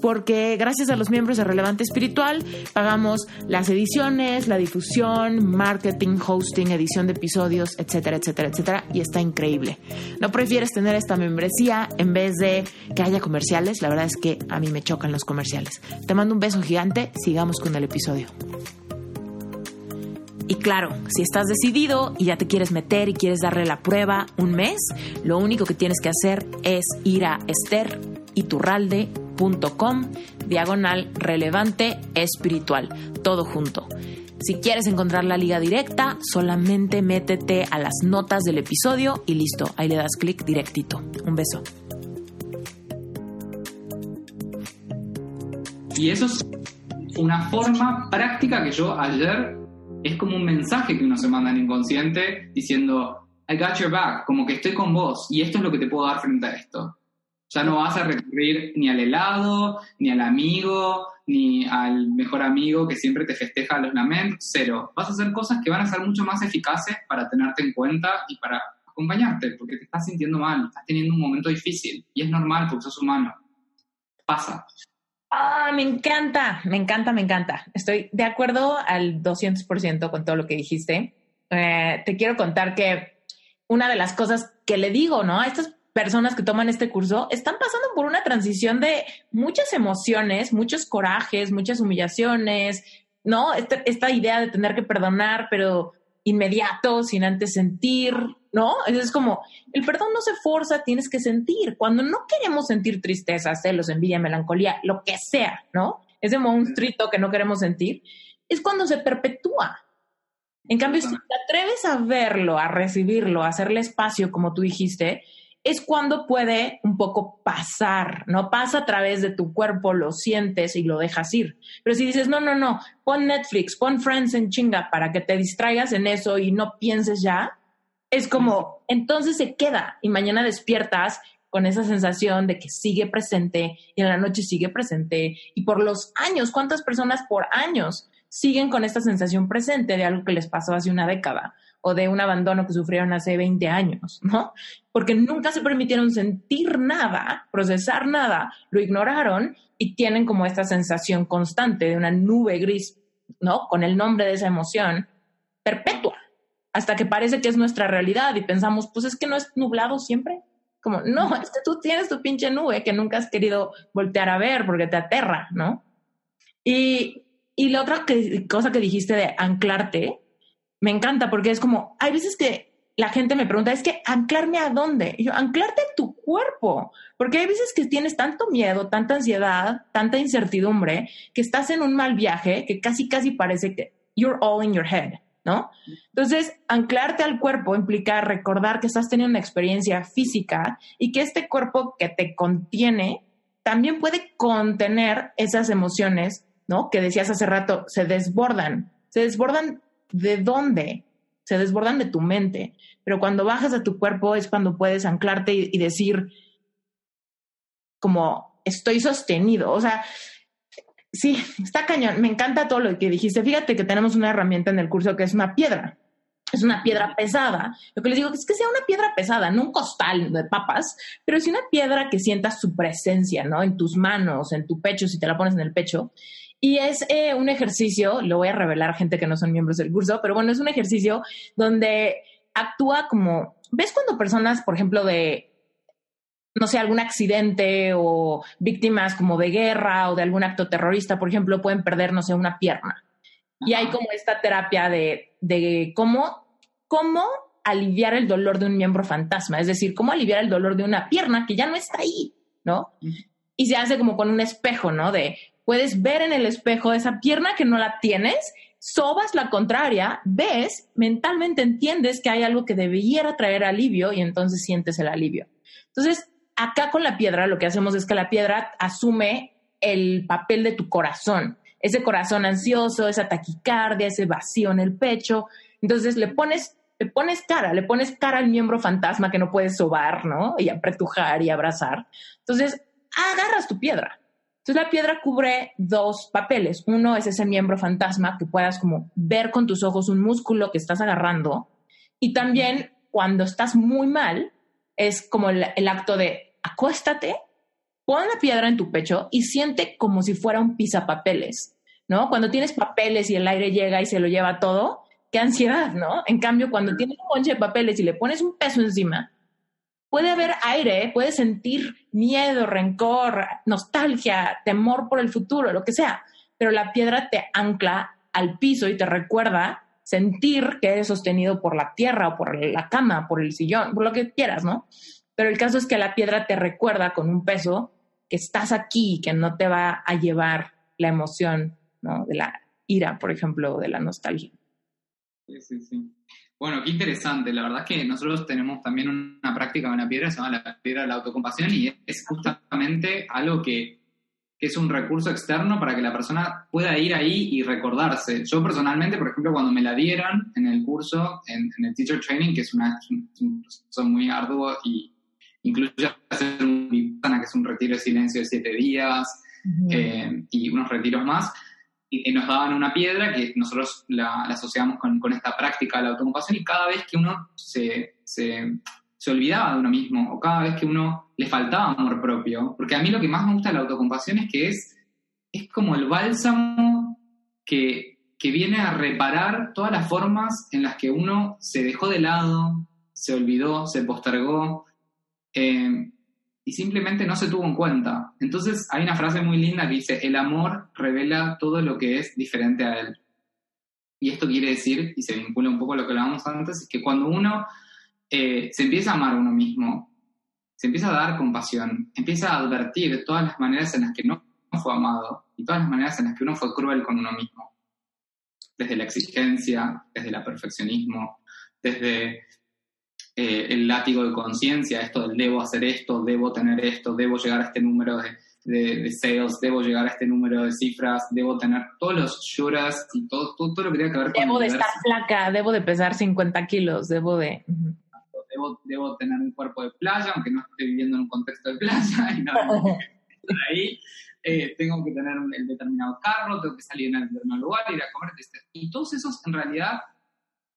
porque gracias a los miembros de Relevante Espiritual pagamos las ediciones, la difusión, marketing, hosting, edición de episodios, etcétera, etcétera, etcétera, y está increíble. ¿No prefieres tener esta membresía en vez de que haya comerciales? La verdad es que a mí me chocan los comerciales. Te mando un beso gigante, sigamos con el episodio. Y claro, si estás decidido y ya te quieres meter y quieres darle la prueba un mes, lo único que tienes que hacer es ir a Esther diagonal relevante espiritual. Todo junto. Si quieres encontrar la liga directa, solamente métete a las notas del episodio y listo, ahí le das clic directito. Un beso. Y eso es una forma práctica que yo ayer es como un mensaje que uno se manda en inconsciente diciendo, I got your back, como que estoy con vos y esto es lo que te puedo dar frente a esto. Ya no vas a recurrir ni al helado, ni al amigo, ni al mejor amigo que siempre te festeja los lamentos, cero. Vas a hacer cosas que van a ser mucho más eficaces para tenerte en cuenta y para acompañarte, porque te estás sintiendo mal, estás teniendo un momento difícil y es normal porque sos humano. Pasa. Ah, me encanta, me encanta, me encanta. Estoy de acuerdo al 200% con todo lo que dijiste. Eh, te quiero contar que una de las cosas que le digo, ¿no? A estas personas que toman este curso están pasando por una transición de muchas emociones, muchos corajes, muchas humillaciones, ¿no? Esta, esta idea de tener que perdonar, pero inmediato, sin antes sentir, ¿no? Es como, el perdón no se forza, tienes que sentir. Cuando no queremos sentir tristeza, celos, envidia, melancolía, lo que sea, ¿no? Ese monstruito que no queremos sentir, es cuando se perpetúa. En cambio, si te atreves a verlo, a recibirlo, a hacerle espacio, como tú dijiste, es cuando puede un poco pasar, ¿no? Pasa a través de tu cuerpo, lo sientes y lo dejas ir. Pero si dices, no, no, no, pon Netflix, pon Friends en chinga para que te distraigas en eso y no pienses ya, es como, entonces se queda y mañana despiertas con esa sensación de que sigue presente y en la noche sigue presente y por los años, ¿cuántas personas por años siguen con esta sensación presente de algo que les pasó hace una década? O de un abandono que sufrieron hace 20 años, ¿no? Porque nunca se permitieron sentir nada, procesar nada, lo ignoraron y tienen como esta sensación constante de una nube gris, ¿no? Con el nombre de esa emoción perpetua, hasta que parece que es nuestra realidad y pensamos, pues es que no es nublado siempre. Como, no, es que tú tienes tu pinche nube que nunca has querido voltear a ver porque te aterra, ¿no? Y, y la otra cosa que dijiste de anclarte, me encanta porque es como, hay veces que la gente me pregunta, es que anclarme a dónde? Yo, anclarte a tu cuerpo, porque hay veces que tienes tanto miedo, tanta ansiedad, tanta incertidumbre, que estás en un mal viaje que casi, casi parece que you're all in your head, ¿no? Entonces, anclarte al cuerpo implica recordar que estás teniendo una experiencia física y que este cuerpo que te contiene también puede contener esas emociones, ¿no? Que decías hace rato, se desbordan, se desbordan ¿De dónde? Se desbordan de tu mente. Pero cuando bajas a tu cuerpo es cuando puedes anclarte y, decir, como, estoy sostenido. O sea, sí, está cañón. Me encanta todo lo que dijiste. Fíjate que tenemos una herramienta en el curso que es una piedra. Es una piedra pesada. Lo que les digo es que sea una piedra pesada, no un costal de papas, pero sí una piedra que sientas su presencia, ¿no? En tus manos, en tu pecho, si te la pones en el pecho. Y es eh, un ejercicio, lo voy a revelar a gente que no son miembros del curso, pero bueno, es un ejercicio donde actúa como, ¿ves cuando personas, por ejemplo, de, no sé, algún accidente o víctimas como de guerra o de algún acto terrorista, por ejemplo, pueden perder, no sé, una pierna? Y hay como esta terapia de, de cómo, cómo aliviar el dolor de un miembro fantasma, es decir, cómo aliviar el dolor de una pierna que ya no está ahí, ¿no? Y se hace como con un espejo, ¿no? De puedes ver en el espejo esa pierna que no la tienes, sobas la contraria, ves, mentalmente entiendes que hay algo que debiera traer alivio y entonces sientes el alivio. Entonces, acá con la piedra lo que hacemos es que la piedra asume el papel de tu corazón, ese corazón ansioso, esa taquicardia, ese vacío en el pecho. Entonces le pones, le pones cara, le pones cara al miembro fantasma que no puedes sobar, ¿no? Y apretujar y abrazar. Entonces, agarras tu piedra entonces la piedra cubre dos papeles. Uno es ese miembro fantasma que puedas como ver con tus ojos un músculo que estás agarrando. Y también cuando estás muy mal, es como el, acto de acuéstate, pon la piedra en tu pecho y siente como si fuera un pisapapeles, ¿no? Cuando tienes papeles y el aire llega y se lo lleva todo, qué ansiedad, ¿no? En cambio, cuando tienes un ponche de papeles y le pones un peso encima, puede haber aire, puedes sentir miedo, rencor, nostalgia, temor por el futuro, lo que sea, pero la piedra te ancla al piso y te recuerda sentir que eres sostenido por la tierra o por la cama, por el sillón, por lo que quieras, ¿no? Pero el caso es que la piedra te recuerda con un peso que estás aquí, que no te va a llevar la emoción, ¿no? De la ira, por ejemplo, de la nostalgia. Sí, sí, sí. Bueno, qué interesante. La verdad es que nosotros tenemos también una práctica de una piedra que se llama la piedra de la autocompasión y es justamente algo que, es un recurso externo para que la persona pueda ir ahí y recordarse. Yo personalmente, por ejemplo, cuando me la dieron en el curso, en, el Teacher Training, que es, una, un proceso muy arduo y incluye hacer un que es un retiro de silencio de siete días eh, y unos retiros más, y, nos daban una piedra que nosotros la, asociamos con, con, esta práctica de la autocompasión y cada vez que uno se, se, se, olvidaba de uno mismo o cada vez que uno le faltaba amor propio, porque a mí lo que más me gusta de la autocompasión es que es, es como el bálsamo que, que viene a reparar todas las formas en las que uno se dejó de lado, se olvidó, se postergó. Eh, y simplemente no se tuvo en cuenta. Entonces hay una frase muy linda que dice, el amor revela todo lo que es diferente a él. Y esto quiere decir, y se vincula un poco a lo que hablábamos antes, es que cuando uno eh, se empieza a amar a uno mismo, se empieza a dar compasión, empieza a advertir todas las maneras en las que no fue amado y todas las maneras en las que uno fue cruel con uno mismo. Desde la exigencia, desde el perfeccionismo, desde eh, el látigo de conciencia, esto del debo hacer esto, debo tener esto, debo llegar a este número de, de, sales, debo llegar a este número de cifras, debo tener todos los shuras y todo, todo, lo que tenga que ver con... Debo de estar flaca, debo de pesar 50 kilos, debo de... Debo, debo, tener un cuerpo de playa, aunque no esté viviendo en un contexto de playa, [laughs] y no, ahí. Eh, tengo que tener un, determinado carro, tengo que salir en el determinado lugar, ir a comer. Este, y todos esos, en realidad,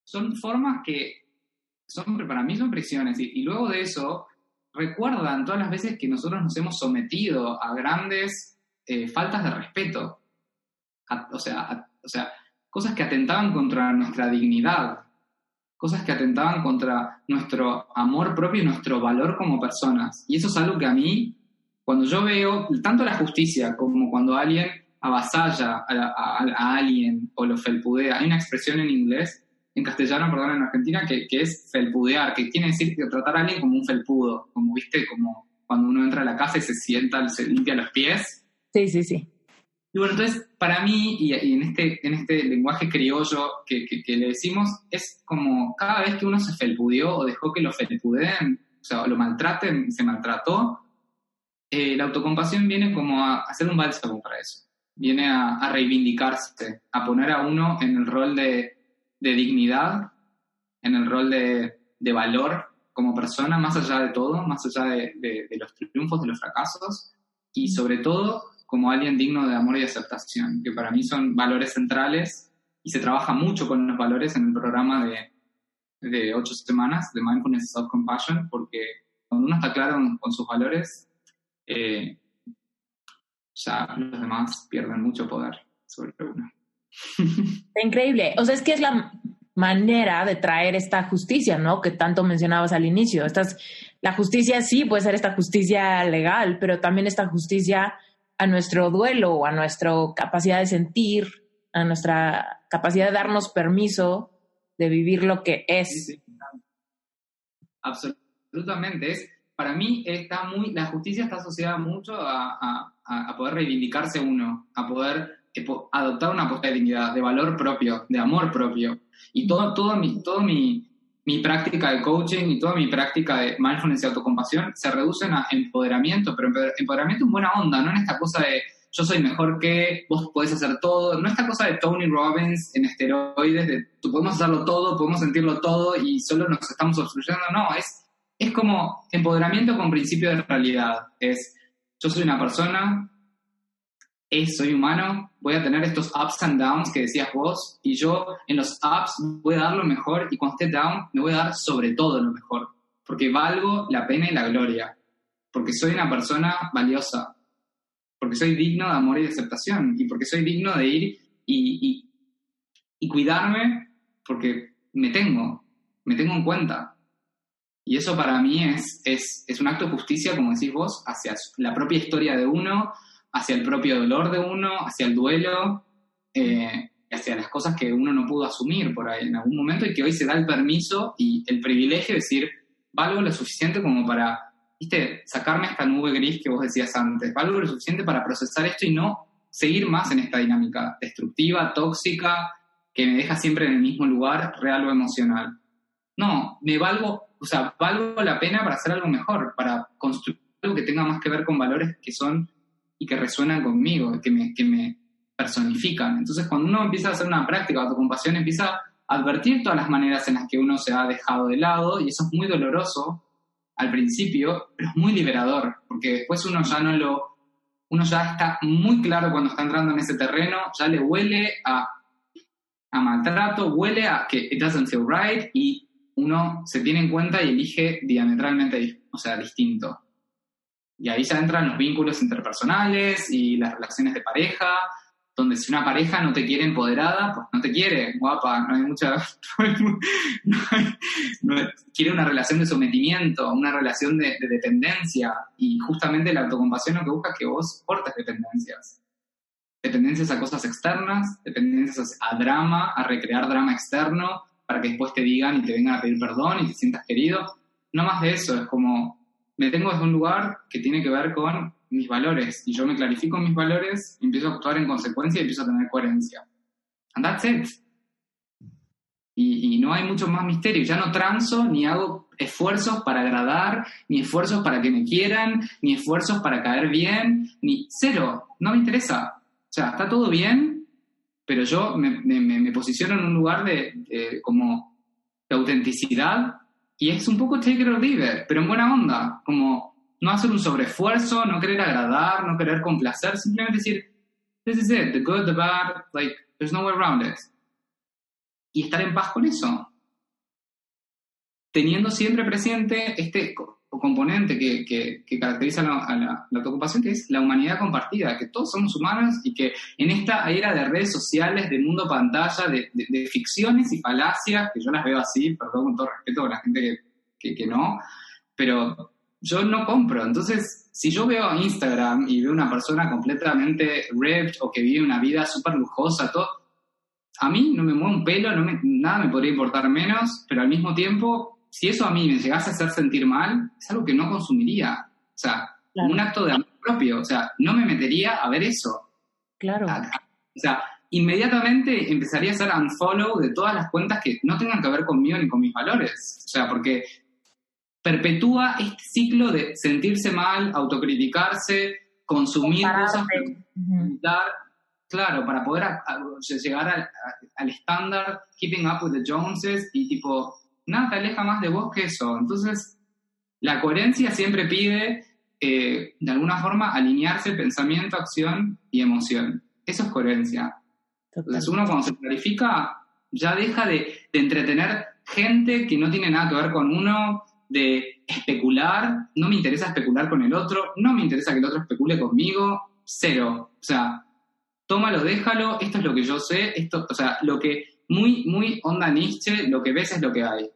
son formas que son, para mí son prisiones. Y, luego de eso, recuerdan todas las veces que nosotros nos hemos sometido a grandes eh, faltas de respeto. o, sea, o sea, cosas que atentaban contra nuestra dignidad, cosas que atentaban contra nuestro amor propio y nuestro valor como personas. Y eso es algo que a mí, cuando yo veo tanto la justicia como cuando alguien avasalla a alguien o lo felpudea, hay una expresión en inglés en castellano, perdón, en Argentina, que, que, es felpudear, que quiere decir que tratar a alguien como un felpudo, como viste, como cuando uno entra a la casa y se sienta, se limpia los pies. Sí, sí, sí. Y bueno, entonces, para mí, y, en, este, en este lenguaje criollo que, que, le decimos, es como cada vez que uno se felpudeó o dejó que lo felpudeen, o sea, lo maltraten, se maltrató, eh, la autocompasión viene como a hacer un bálsamo para eso. Viene a, a reivindicarse, a poner a uno en el rol de, de dignidad, en el rol de, de, valor como persona, más allá de todo, más allá de, de, los triunfos, de los fracasos, y sobre todo como alguien digno de amor y aceptación, que para mí son valores centrales y se trabaja mucho con los valores en el programa de, de ocho semanas de Mindfulness Self Compassion, porque cuando uno está claro con sus valores, eh, ya los demás pierden mucho poder sobre uno. Increíble. O sea, es que es la manera de traer esta justicia, ¿no? Que tanto mencionabas al inicio. Estas, la justicia sí puede ser esta justicia legal, pero también esta justicia a nuestro duelo, a nuestra capacidad de sentir, a nuestra capacidad de darnos permiso de vivir lo que es. Absolutamente. Es, para mí está muy, la justicia está asociada mucho a, a poder reivindicarse uno, a poder adoptar una postura de dignidad, de valor propio, de amor propio. Y todo, todo, mi, todo mi, mi práctica de coaching y toda mi práctica de mindfulness y autocompasión se reducen a empoderamiento, pero empoderamiento en buena onda, no en esta cosa de yo soy mejor que, vos podés hacer todo, no esta cosa de Tony Robbins en esteroides, de tú podemos hacerlo todo, podemos sentirlo todo y solo nos estamos obstruyendo, no, es, es como empoderamiento con principio de realidad, es yo soy una persona soy humano, voy a tener estos ups and downs que decías vos, y yo en los ups voy a dar lo mejor y cuando esté down me voy a dar sobre todo lo mejor, porque valgo la pena y la gloria, porque soy una persona valiosa, porque soy digno de amor y de aceptación, y porque soy digno de ir y, y cuidarme porque me tengo, me tengo en cuenta. Y eso para mí es, es, es un acto de justicia, como decís vos, hacia la propia historia de uno, hacia el propio dolor de uno, hacia el duelo, eh, hacia las cosas que uno no pudo asumir por ahí en algún momento y que hoy se da el permiso y el privilegio de decir, valgo lo suficiente como para viste, sacarme esta nube gris que vos decías antes, valgo lo suficiente para procesar esto y no seguir más en esta dinámica destructiva, tóxica, que me deja siempre en el mismo lugar, real o emocional. No, me valgo, o sea, valgo la pena para hacer algo mejor, para construir algo que tenga más que ver con valores que son y que resuenan conmigo, que me, que me personifican. Entonces, cuando uno empieza a hacer una práctica de autocompasión, empieza a advertir todas las maneras en las que uno se ha dejado de lado, y eso es muy doloroso al principio, pero es muy liberador, porque después uno ya no lo, uno ya está muy claro cuando está entrando en ese terreno, ya le huele a, a maltrato, huele a que it doesn't feel right, y uno se tiene en cuenta y elige diametralmente, o sea, distinto. Y ahí ya entran los vínculos interpersonales y las relaciones de pareja, donde si una pareja no te quiere empoderada, pues no te quiere, guapa, no hay mucha... [laughs] No quiere una relación de sometimiento, una relación de, dependencia, y justamente la autocompasión lo que busca es que vos cortes dependencias. Dependencias a cosas externas, dependencias a drama, a recrear drama externo, para que después te digan y te vengan a pedir perdón y te sientas querido. No más de eso, es como, me tengo desde un lugar que tiene que ver con mis valores y yo me clarifico mis valores, empiezo a actuar en consecuencia y empiezo a tener coherencia. And that's it. Y, no hay mucho más misterio. Ya no transo ni hago esfuerzos para agradar, ni esfuerzos para que me quieran, ni esfuerzos para caer bien, ni cero. No me interesa. O sea, está todo bien, pero yo me, me, posiciono en un lugar de, como de autenticidad y es un poco take it or leave it, pero en buena onda, como no hacer un sobreesfuerzo, no querer agradar, no querer complacer, simplemente decir, this is it, the good, the bad, like, there's no way around it. Y estar en paz con eso. Teniendo siempre presente este componente que, que, caracteriza a la, la, ocupación, que es la humanidad compartida, que todos somos humanos y que en esta era de redes sociales, de mundo pantalla, de, de, ficciones y falacias, que yo las veo así, perdón con todo respeto a la gente que, que no, pero yo no compro. Entonces, si yo veo Instagram y veo una persona completamente ripped o que vive una vida súper lujosa, todo, a mí no me mueve un pelo, no me, nada me podría importar menos, pero al mismo tiempo, si eso a mí me llegase a hacer sentir mal, es algo que no consumiría. O sea, un acto de amor propio. O sea, no me metería a ver eso. Claro. O sea, inmediatamente empezaría a hacer unfollow de todas las cuentas que no tengan que ver conmigo ni con mis valores. O sea, porque perpetúa este ciclo de sentirse mal, autocriticarse, consumir cosas, claro, para poder llegar al, estándar keeping up with the Joneses y tipo, nada te aleja más de vos que eso. Entonces, la coherencia siempre pide, eh, de alguna forma, alinearse pensamiento, acción y emoción. Eso es coherencia. Entonces, uno cuando se clarifica, ya deja de, de entretener gente que no tiene nada que ver con uno, de especular, no me interesa especular con el otro, no me interesa que el otro especule conmigo, cero. O sea, tómalo, déjalo, esto es lo que yo sé, esto, o sea, lo que muy, muy onda Nietzsche, lo que ves es lo que hay.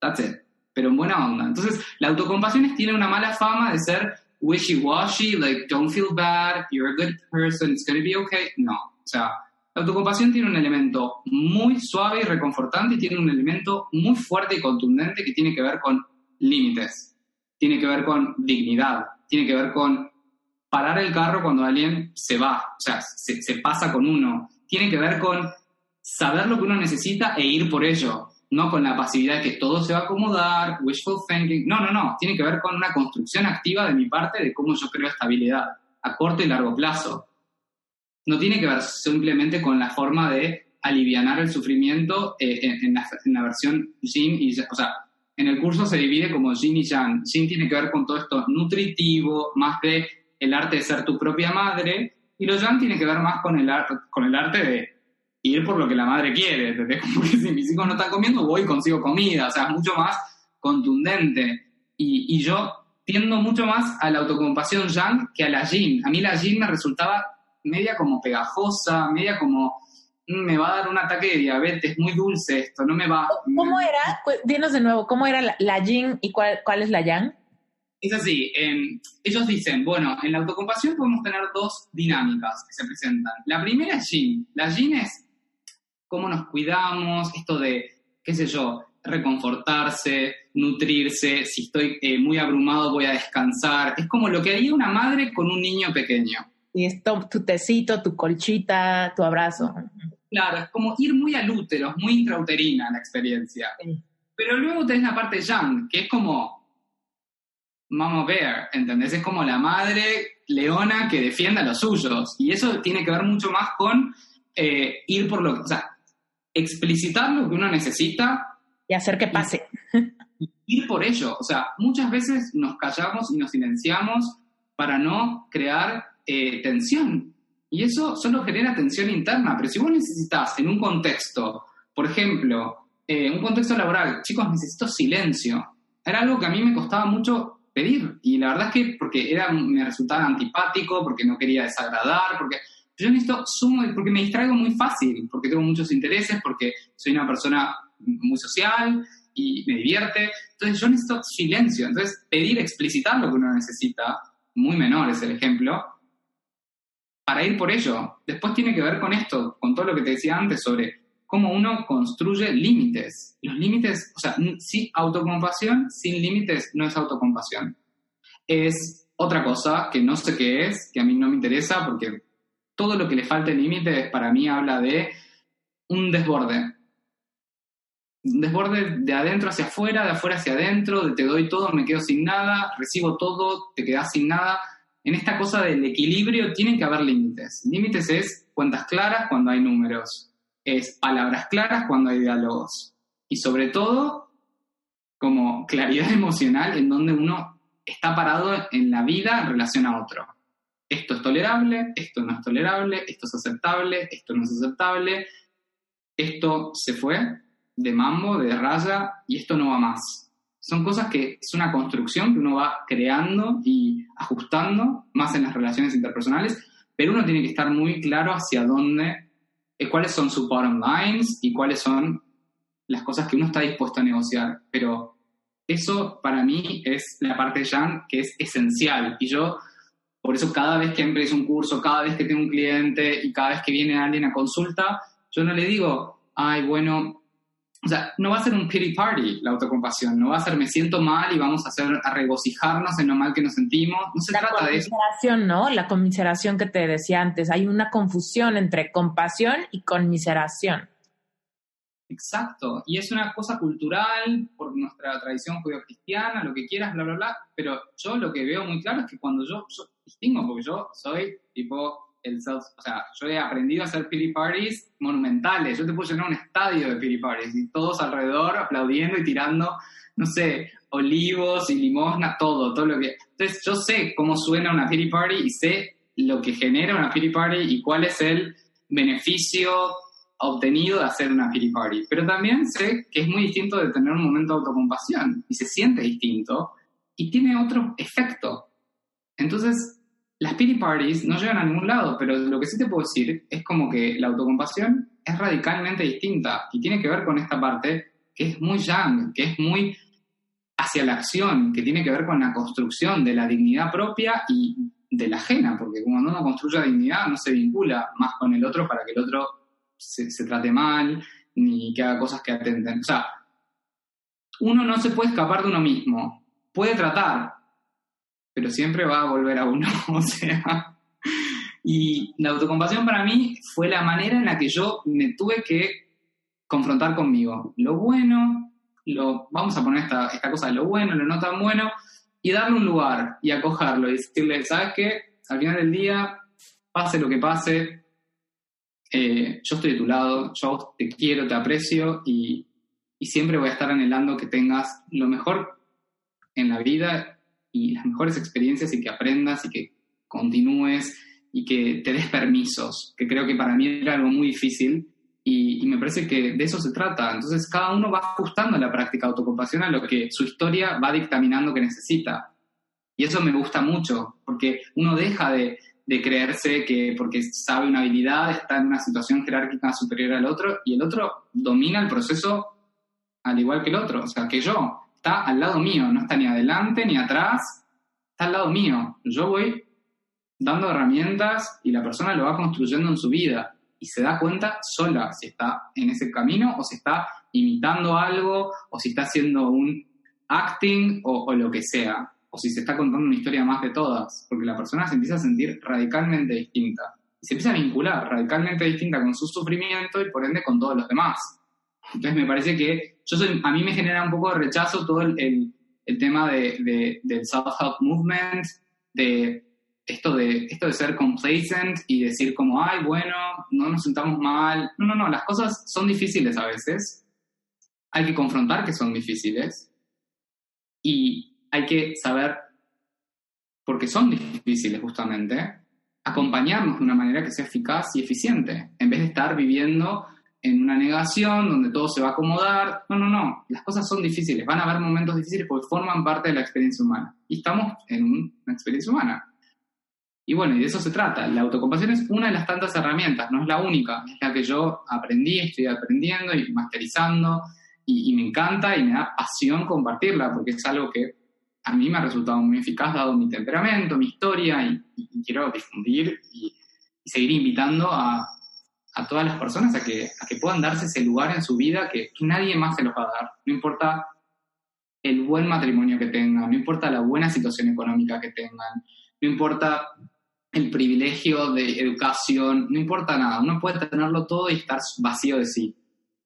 That's it. Pero en buena onda. Entonces, la autocompasión tiene una mala fama de ser wishy-washy, like, don't feel bad, you're a good person, it's gonna be okay. No. O sea, la autocompasión tiene un elemento muy suave y reconfortante y tiene un elemento muy fuerte y contundente que tiene que ver con límites, tiene que ver con dignidad, tiene que ver con parar el carro cuando alguien se va, o sea, se, pasa con uno, tiene que ver con saber lo que uno necesita e ir por ello, no con la pasividad de que todo se va a acomodar, wishful thinking, no, no, no, tiene que ver con una construcción activa de mi parte de cómo yo creo estabilidad a corto y largo plazo. No tiene que ver simplemente con la forma de aliviar el sufrimiento eh, en, la, en, la, versión Jin y, o sea, en el curso se divide como Yin y Yang. Yin tiene que ver con todo esto nutritivo, más de el arte de ser tu propia madre, y lo Yang tiene que ver más con el, con el arte de ir por lo que la madre quiere, [laughs] Como que si mis hijos no están comiendo, voy y consigo comida, o sea, es mucho más contundente. Y, y yo tiendo mucho más a la autocompasión Yang que a la Yin. A mí la Yin me resultaba media como pegajosa, media como me va a dar un ataque de diabetes, muy dulce esto, no me va. ¿Cómo era? Dinos de nuevo, ¿cómo era la, yin y cuál, cuál, es la yang? Es así, ellos dicen, bueno, en la autocompasión podemos tener dos dinámicas que se presentan. La primera es yin. La yin es cómo nos cuidamos, esto de, qué sé yo, reconfortarse, nutrirse, si estoy eh, muy abrumado voy a descansar. Es como lo que haría una madre con un niño pequeño. Y esto, tu tecito, tu colchita, tu abrazo. Claro, es como ir muy al útero, muy intrauterina la experiencia. Pero luego tenés la parte yang, que es como Mama Bear, ¿entendés? Es como la madre leona que defiende a los suyos. Y eso tiene que ver mucho más con eh, ir por lo que, o sea, explicitar lo que uno necesita. Y hacer que pase. ir por ello. O sea, muchas veces nos callamos y nos silenciamos para no crear eh, tensión. Y eso solo genera tensión interna. Pero si vos necesitas en un contexto, por ejemplo, eh, un contexto laboral, chicos, necesito silencio. Era algo que a mí me costaba mucho pedir. Y la verdad es que porque era, me resultaba antipático, porque no quería desagradar, porque yo necesito sumo, porque me distraigo muy fácil, porque tengo muchos intereses, porque soy una persona muy social y me divierte. Entonces yo necesito silencio. Entonces pedir, explicitar lo que uno necesita, muy menor es el ejemplo, para ir por ello. Después tiene que ver con esto, con todo lo que te decía antes sobre cómo uno construye límites. Los límites, o sea, sí, autocompasión sin límites no es autocompasión. Es otra cosa que no sé qué es, que a mí no me interesa porque todo lo que le falta límites para mí habla de un desborde. Un desborde de adentro hacia afuera, de afuera hacia adentro, de te doy todo, me quedo sin nada, recibo todo, te quedas sin nada. En esta cosa del equilibrio tienen que haber límites. Límites es cuentas claras cuando hay números es palabras claras cuando hay diálogos. Y sobre todo, como claridad [laughs] emocional en donde uno está parado en la vida en relación a otro. Esto es tolerable, esto no es tolerable, esto es aceptable, esto no es aceptable, esto se fue de mambo, de raya, y esto no va más. Son cosas que es una construcción que uno va creando y ajustando más en las relaciones interpersonales, pero uno tiene que estar muy claro hacia dónde eh, cuáles son sus bottom lines y cuáles son las cosas que uno está dispuesto a negociar. Pero eso para mí es la parte Jan que es esencial. Y yo, por eso cada vez que empiezo un curso, cada vez que tengo un cliente y cada vez que viene alguien a consulta, yo no le digo, ay, bueno, o sea, no va a ser un pity party la autocompasión, no va a ser me siento mal y vamos a hacer a regocijarnos en lo mal que nos sentimos. No se trata de eso. ¿no? La conmiseración que te decía antes, hay una confusión entre compasión y conmiseración. Exacto, y es una cosa cultural por nuestra tradición judío-cristiana, lo que quieras, bla, bla, bla, pero yo lo que veo muy claro es que cuando yo, yo distingo, porque yo soy tipo el self, o sea, yo he aprendido a hacer pity parties monumentales. Yo te puedo llenar un estadio de pity parties y todos alrededor aplaudiendo y tirando, no sé, olivos y limosna, todo, todo lo que. Entonces, yo sé cómo suena una pity party y sé lo que genera una pity party y cuál es el beneficio obtenido de hacer una pity party. Pero también sé que es muy distinto de tener un momento de autocompasión y se siente distinto y tiene otro efecto. Entonces, las pity parties no llegan a ningún lado, pero lo que sí te puedo decir es como que la autocompasión es radicalmente distinta y tiene que ver con esta parte que es muy young, que es muy hacia la acción, que tiene que ver con la construcción de la dignidad propia y de la ajena, porque cuando uno construye dignidad no se vincula más con el otro para que el otro se, se trate mal ni que haga cosas que atenten. O sea, uno no se puede escapar de uno mismo, puede tratar, pero siempre va a volver a uno, [laughs] o sea. Y la autocompasión para mí fue la manera en la que yo me tuve que confrontar conmigo. Lo bueno, lo, vamos a poner esta, esta cosa, lo bueno, lo no tan bueno, y darle un lugar y acogerlo y decirle, ¿sabes qué? Al final del día, pase lo que pase, eh, yo estoy de tu lado, yo te quiero, te aprecio y, y siempre voy a estar anhelando que tengas lo mejor en la vida y las mejores experiencias y que aprendas y que continúes y que te des permisos, que creo que para mí era algo muy difícil y, me parece que de eso se trata. Entonces cada uno va ajustando la práctica autocompasión a lo que su historia va dictaminando que necesita. Y eso me gusta mucho, porque uno deja de, de creerse que porque sabe una habilidad está en una situación jerárquica superior al otro y el otro domina el proceso al igual que el otro, o sea, que yo está al lado mío, no está ni adelante ni atrás, está al lado mío. Yo voy dando herramientas y la persona lo va construyendo en su vida. y se da cuenta sola si está en ese camino o si está imitando algo o si está haciendo un acting o, lo que sea, o si se está contando una historia más de todas, porque la persona se empieza a sentir radicalmente distinta y se empieza a vincular radicalmente distinta con su sufrimiento y por ende con todos los demás. Entonces me parece que yo soy, a mí me genera un poco de rechazo todo el, el, el tema de, de, del self-help movement, de esto, de esto de ser complacent y decir como, ay, bueno, no nos sentamos mal. No, no, no, las cosas son difíciles a veces. Hay que confrontar que son difíciles y hay que saber, porque son difíciles justamente, acompañarnos de una manera que sea eficaz y eficiente, en vez de estar viviendo en una negación donde todo se va a acomodar. No, no, no. Las cosas son difíciles. Van a haber momentos difíciles porque forman parte de la experiencia humana. Y estamos en una experiencia humana. Y bueno, y de eso se trata. La autocompasión es una de las tantas herramientas, no es la única. Es la que yo aprendí, estoy aprendiendo y masterizando. Y, y me encanta y me da pasión compartirla porque es algo que a mí me ha resultado muy eficaz dado mi temperamento, mi historia y, y quiero difundir y, y seguir invitando a, a todas las personas a que, puedan darse ese lugar en su vida que, nadie más se los va a dar. No importa el buen matrimonio que tengan, no importa la buena situación económica que tengan, no importa el privilegio de educación, no importa nada. Uno puede tenerlo todo y estar vacío de sí.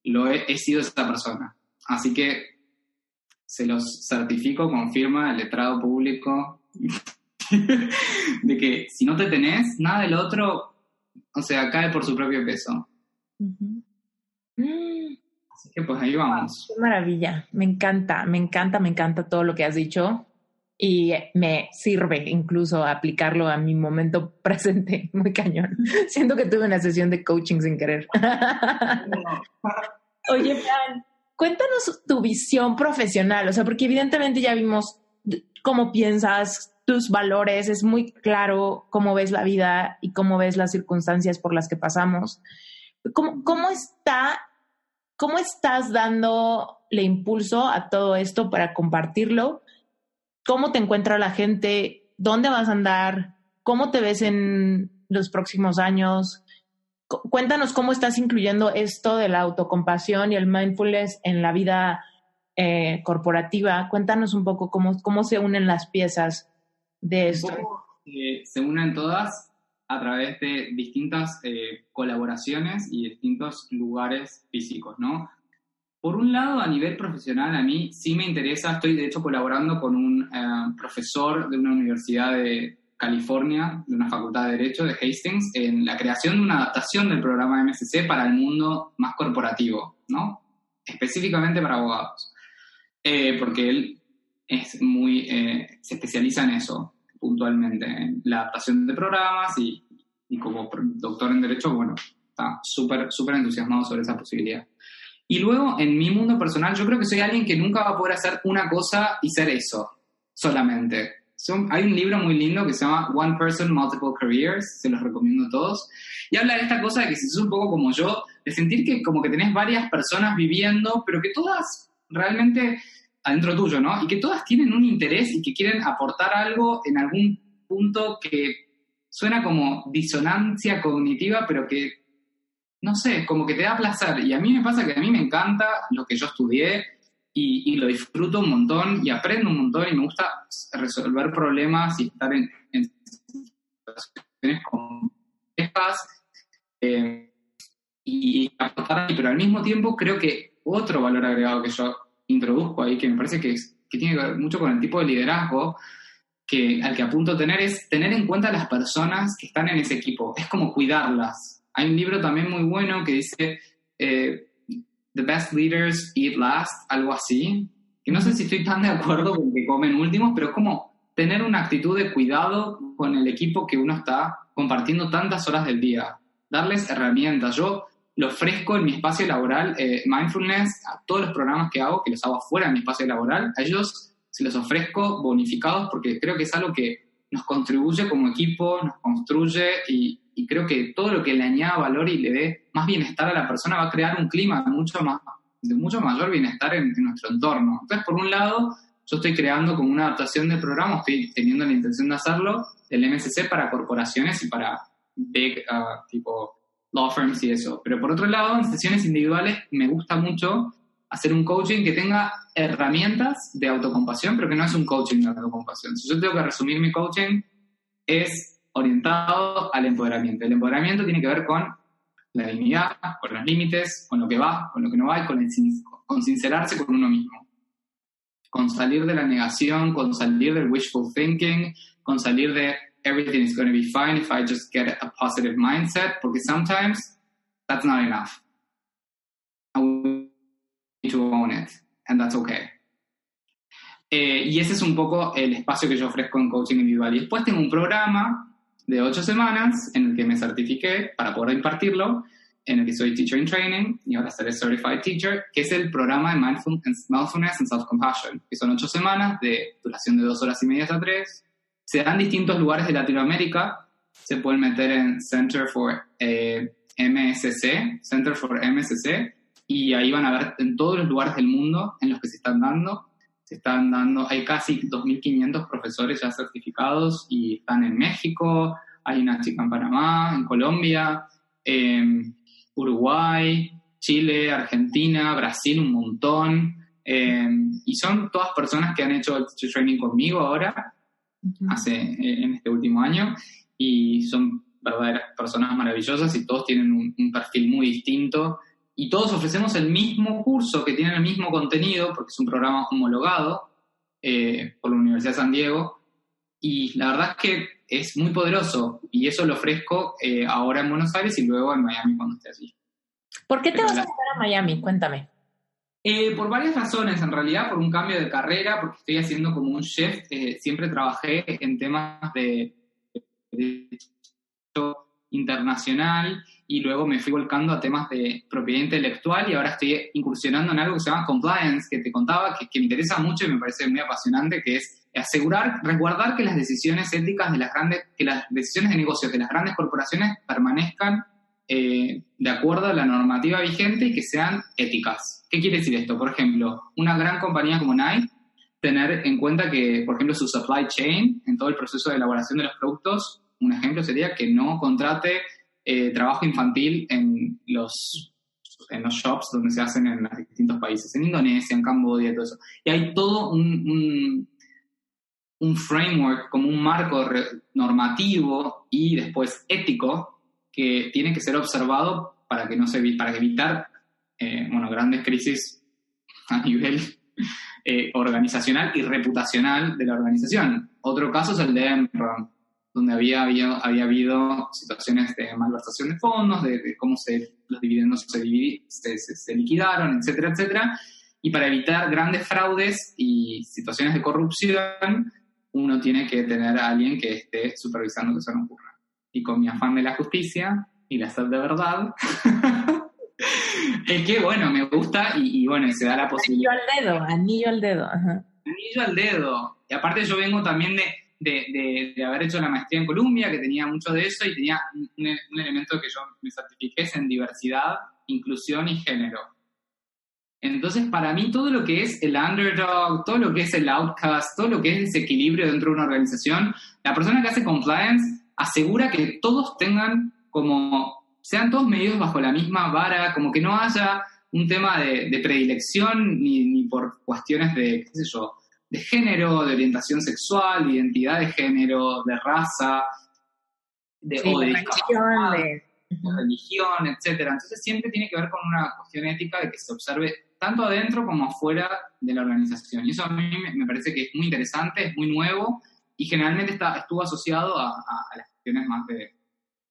Lo he, he sido esa persona. Así que se los certifico, confirma el letrado público, [laughs] de que si no te tenés, nada del otro o sea, cae por su propio peso. Uh -huh. Así que pues ahí vamos. Qué maravilla, me encanta, me encanta, me encanta todo lo que has dicho y me sirve incluso aplicarlo a mi momento [laughs] presente, muy cañón. Siento que tuve una sesión de coaching sin querer. [laughs] Oye, Fran, cuéntanos tu visión profesional, o sea, porque evidentemente ya vimos cómo piensas, tus valores, es muy claro cómo ves la vida y cómo ves las circunstancias por las que pasamos. ¿Cómo, cómo está, cómo estás dándole impulso a todo esto para compartirlo? ¿Cómo te encuentra la gente? ¿Dónde vas a andar? ¿Cómo te ves en los próximos años? Cuéntanos cómo estás incluyendo esto de la autocompasión y el mindfulness en la vida eh, corporativa. Cuéntanos un poco cómo, cómo se unen las piezas de esto? Eh, se unen todas a través de distintas eh, colaboraciones y distintos lugares físicos, ¿no? Por un lado, a nivel profesional, a mí sí me interesa, estoy de hecho colaborando con un eh, profesor de una universidad de California, de una facultad de Derecho de Hastings, en la creación de una adaptación del programa MSC para el mundo más corporativo, ¿no? Específicamente para abogados. Eh, porque él es muy, se especializa en eso puntualmente, en la adaptación de programas y, y como doctor en Derecho, bueno, está súper, súper entusiasmado sobre esa posibilidad. Y luego, en mi mundo personal, yo creo que soy alguien que nunca va a poder hacer una cosa y ser eso, solamente. Son, hay un libro muy lindo que se llama One Person, Multiple Careers, se los recomiendo a todos, y habla de esta cosa de que si sos un poco como yo, de sentir que como que tenés varias personas viviendo, pero que todas realmente adentro tuyo, ¿no? Y que todas tienen un interés y que quieren aportar algo en algún punto que suena como disonancia cognitiva, pero que, no sé, como que te da placer. Y a mí me pasa que a mí me encanta lo que yo estudié y, lo disfruto un montón y aprendo un montón y me gusta resolver problemas y estar en, en situaciones complejas eh, y aportar, pero al mismo tiempo creo que otro valor agregado que yo introduzco ahí, que me parece que, tiene mucho con el tipo de liderazgo que, al que apunto tener, es tener en cuenta a las personas que están en ese equipo. Es como cuidarlas. Hay un libro también muy bueno que dice eh, The Best Leaders Eat Last, algo así. Que no sé si estoy tan de acuerdo con que comen últimos, pero es como tener una actitud de cuidado con el equipo que uno está compartiendo tantas horas del día. Darles herramientas. Yo lo ofrezco en mi espacio laboral, eh, mindfulness, a todos los programas que hago, que los hago fuera de mi espacio laboral, a ellos se los ofrezco bonificados porque creo que es algo que nos contribuye como equipo, nos construye y, creo que todo lo que le añada valor y le dé más bienestar a la persona va a crear un clima mucho más, de mucho mayor bienestar en, en nuestro entorno. Entonces, por un lado, yo estoy creando como una adaptación del programa, estoy teniendo la intención de hacerlo, el MSC para corporaciones y para big, uh, tipo law firms y eso. Pero por otro lado, en sesiones individuales me gusta mucho hacer un coaching que tenga herramientas de autocompasión, pero que no es un coaching de autocompasión. Si yo tengo que resumir mi coaching, es orientado al empoderamiento. El empoderamiento tiene que ver con la dignidad, con los límites, con lo que va, con lo que no va y con, el, con sincerarse con uno mismo. Con salir de la negación, con salir del wishful thinking, con salir de everything is going to be fine if I just get a positive mindset, porque sometimes that's not enough. I need to own it, and that's okay. Eh, y ese es un poco el espacio que yo ofrezco en coaching individual. Y después tengo un programa de ocho semanas en el que me certifiqué para poder impartirlo, en el que soy Teacher in Training y ahora seré Certified Teacher, que es el programa de Mindfulness, and Self-Compassion, que son ocho semanas de duración de dos horas y media a tres. Se dan distintos lugares de Latinoamérica. Se pueden meter en Center for eh, MSC, Center for MSC, y ahí van a ver en todos los lugares del mundo en los que se están dando se están dando, hay casi 2.500 profesores ya certificados y están en México, hay una chica en Panamá, en Colombia, en Uruguay, Chile, Argentina, Brasil, un montón. Em, y son todas personas que han hecho el teacher training conmigo ahora, hace, en este último año, y son verdaderas personas maravillosas y todos tienen un perfil muy distinto y todos ofrecemos el mismo curso que tiene el mismo contenido, porque es un programa homologado eh, por la Universidad de San Diego, y la verdad es que es muy poderoso, y eso lo ofrezco eh, ahora en Buenos Aires y luego en Miami cuando esté allí. ¿Por qué te vas a quedar a Miami? Cuéntame. Eh, por varias razones, en realidad, por un cambio de carrera, porque estoy haciendo como un chef, siempre trabajé en temas de, de internacional y luego me fui volcando a temas de propiedad intelectual y ahora estoy incursionando en algo que se llama compliance, que te contaba, que, me interesa mucho y me parece muy apasionante, que es asegurar, resguardar que las decisiones éticas de las grandes, que las decisiones de negocios de las grandes corporaciones permanezcan eh, de acuerdo a la normativa vigente y que sean éticas. ¿Qué quiere decir esto? Por ejemplo, una gran compañía como Nike, tener en cuenta que, por ejemplo, su supply chain, en todo el proceso de elaboración de los productos, un ejemplo sería que no contrate eh, trabajo infantil en los, en los shops donde se hacen en los distintos países, en Indonesia, en Camboya y todo eso. Y hay todo un, un, framework, como un marco normativo y después ético que tiene que ser observado para que no se para evitar eh, bueno, grandes crisis a nivel eh, organizacional y reputacional de la organización. Otro caso es el de Enron donde había, había, había habido situaciones de malversación de fondos, de, cómo se, los dividendos se, se, liquidaron, etcétera, etcétera. Y para evitar grandes fraudes y situaciones de corrupción, uno tiene que tener a alguien que esté supervisando que eso no ocurra. Y con mi afán de la justicia y la sed de verdad, [laughs] es que, bueno, me gusta y, bueno, se da la posibilidad. Anillo al dedo, anillo al dedo. Anillo al dedo. Y aparte yo vengo también de, de, haber hecho la maestría en Colombia, que tenía mucho de eso y tenía un, elemento que yo me certifiqué es en diversidad, inclusión y género. Entonces, para mí, todo lo que es el underdog, todo lo que es el outcast, todo lo que es desequilibrio dentro de una organización, la persona que hace compliance asegura que todos tengan como, sean todos medidos bajo la misma vara, como que no haya un tema de, predilección ni, ni, por cuestiones de, qué sé yo, de género, de orientación sexual, de identidad de género, de raza, de, o de, religión, de... religión, etc. Entonces siempre tiene que ver con una cuestión ética de que se observe tanto adentro como afuera de la organización. Y eso a mí me parece que es muy interesante, es muy nuevo y generalmente está, estuvo asociado a, las cuestiones más de,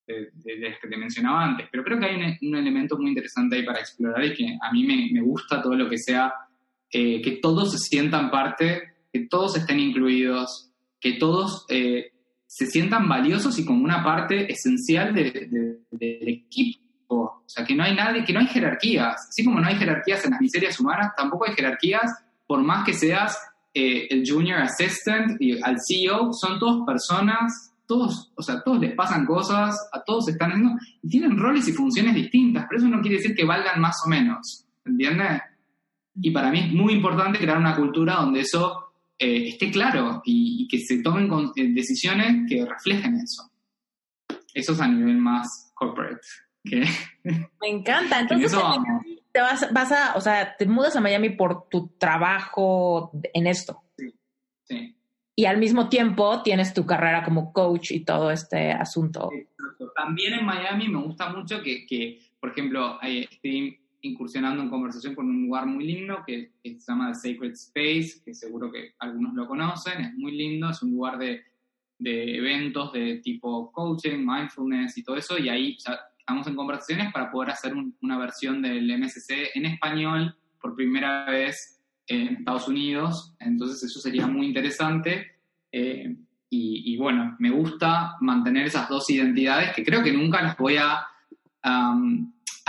las que te mencionaba antes. Pero creo que hay un, elemento muy interesante ahí para explorar y que a mí me, me gusta todo lo que sea eh, que todos se sientan parte que todos estén incluidos, que todos eh, se sientan valiosos y como una parte esencial del equipo. O sea, que no hay nadie, que no hay jerarquías. Así como no hay jerarquías en las miserias humanas, tampoco hay jerarquías por más que seas eh, el junior assistant y al CEO, son todos personas, todos, o sea, todos les pasan cosas, a todos están haciendo, y tienen roles y funciones distintas, pero eso no quiere decir que valgan más o menos, ¿entiendes? Y para mí es muy importante crear una cultura donde eso eh, esté claro y, que se tomen eh, decisiones que reflejen eso. Eso es a nivel más corporate. [laughs] Me encanta. Entonces, te vas, vas a, o sea, te mudas a Miami por tu trabajo en esto. Sí. sí. Y al mismo tiempo tienes tu carrera como coach y todo este asunto. Exacto. También en Miami me gusta mucho que, que por ejemplo, estoy incursionando en conversación con un lugar muy lindo que, que, se llama The Sacred Space, que seguro que algunos lo conocen, es muy lindo, es un lugar de, de eventos de tipo coaching, mindfulness y todo eso, y ahí ya estamos en conversaciones para poder hacer una versión del MSC en español por primera vez en Estados Unidos, entonces eso sería muy interesante. Eh, y, bueno, me gusta mantener esas dos identidades que creo que nunca las voy a,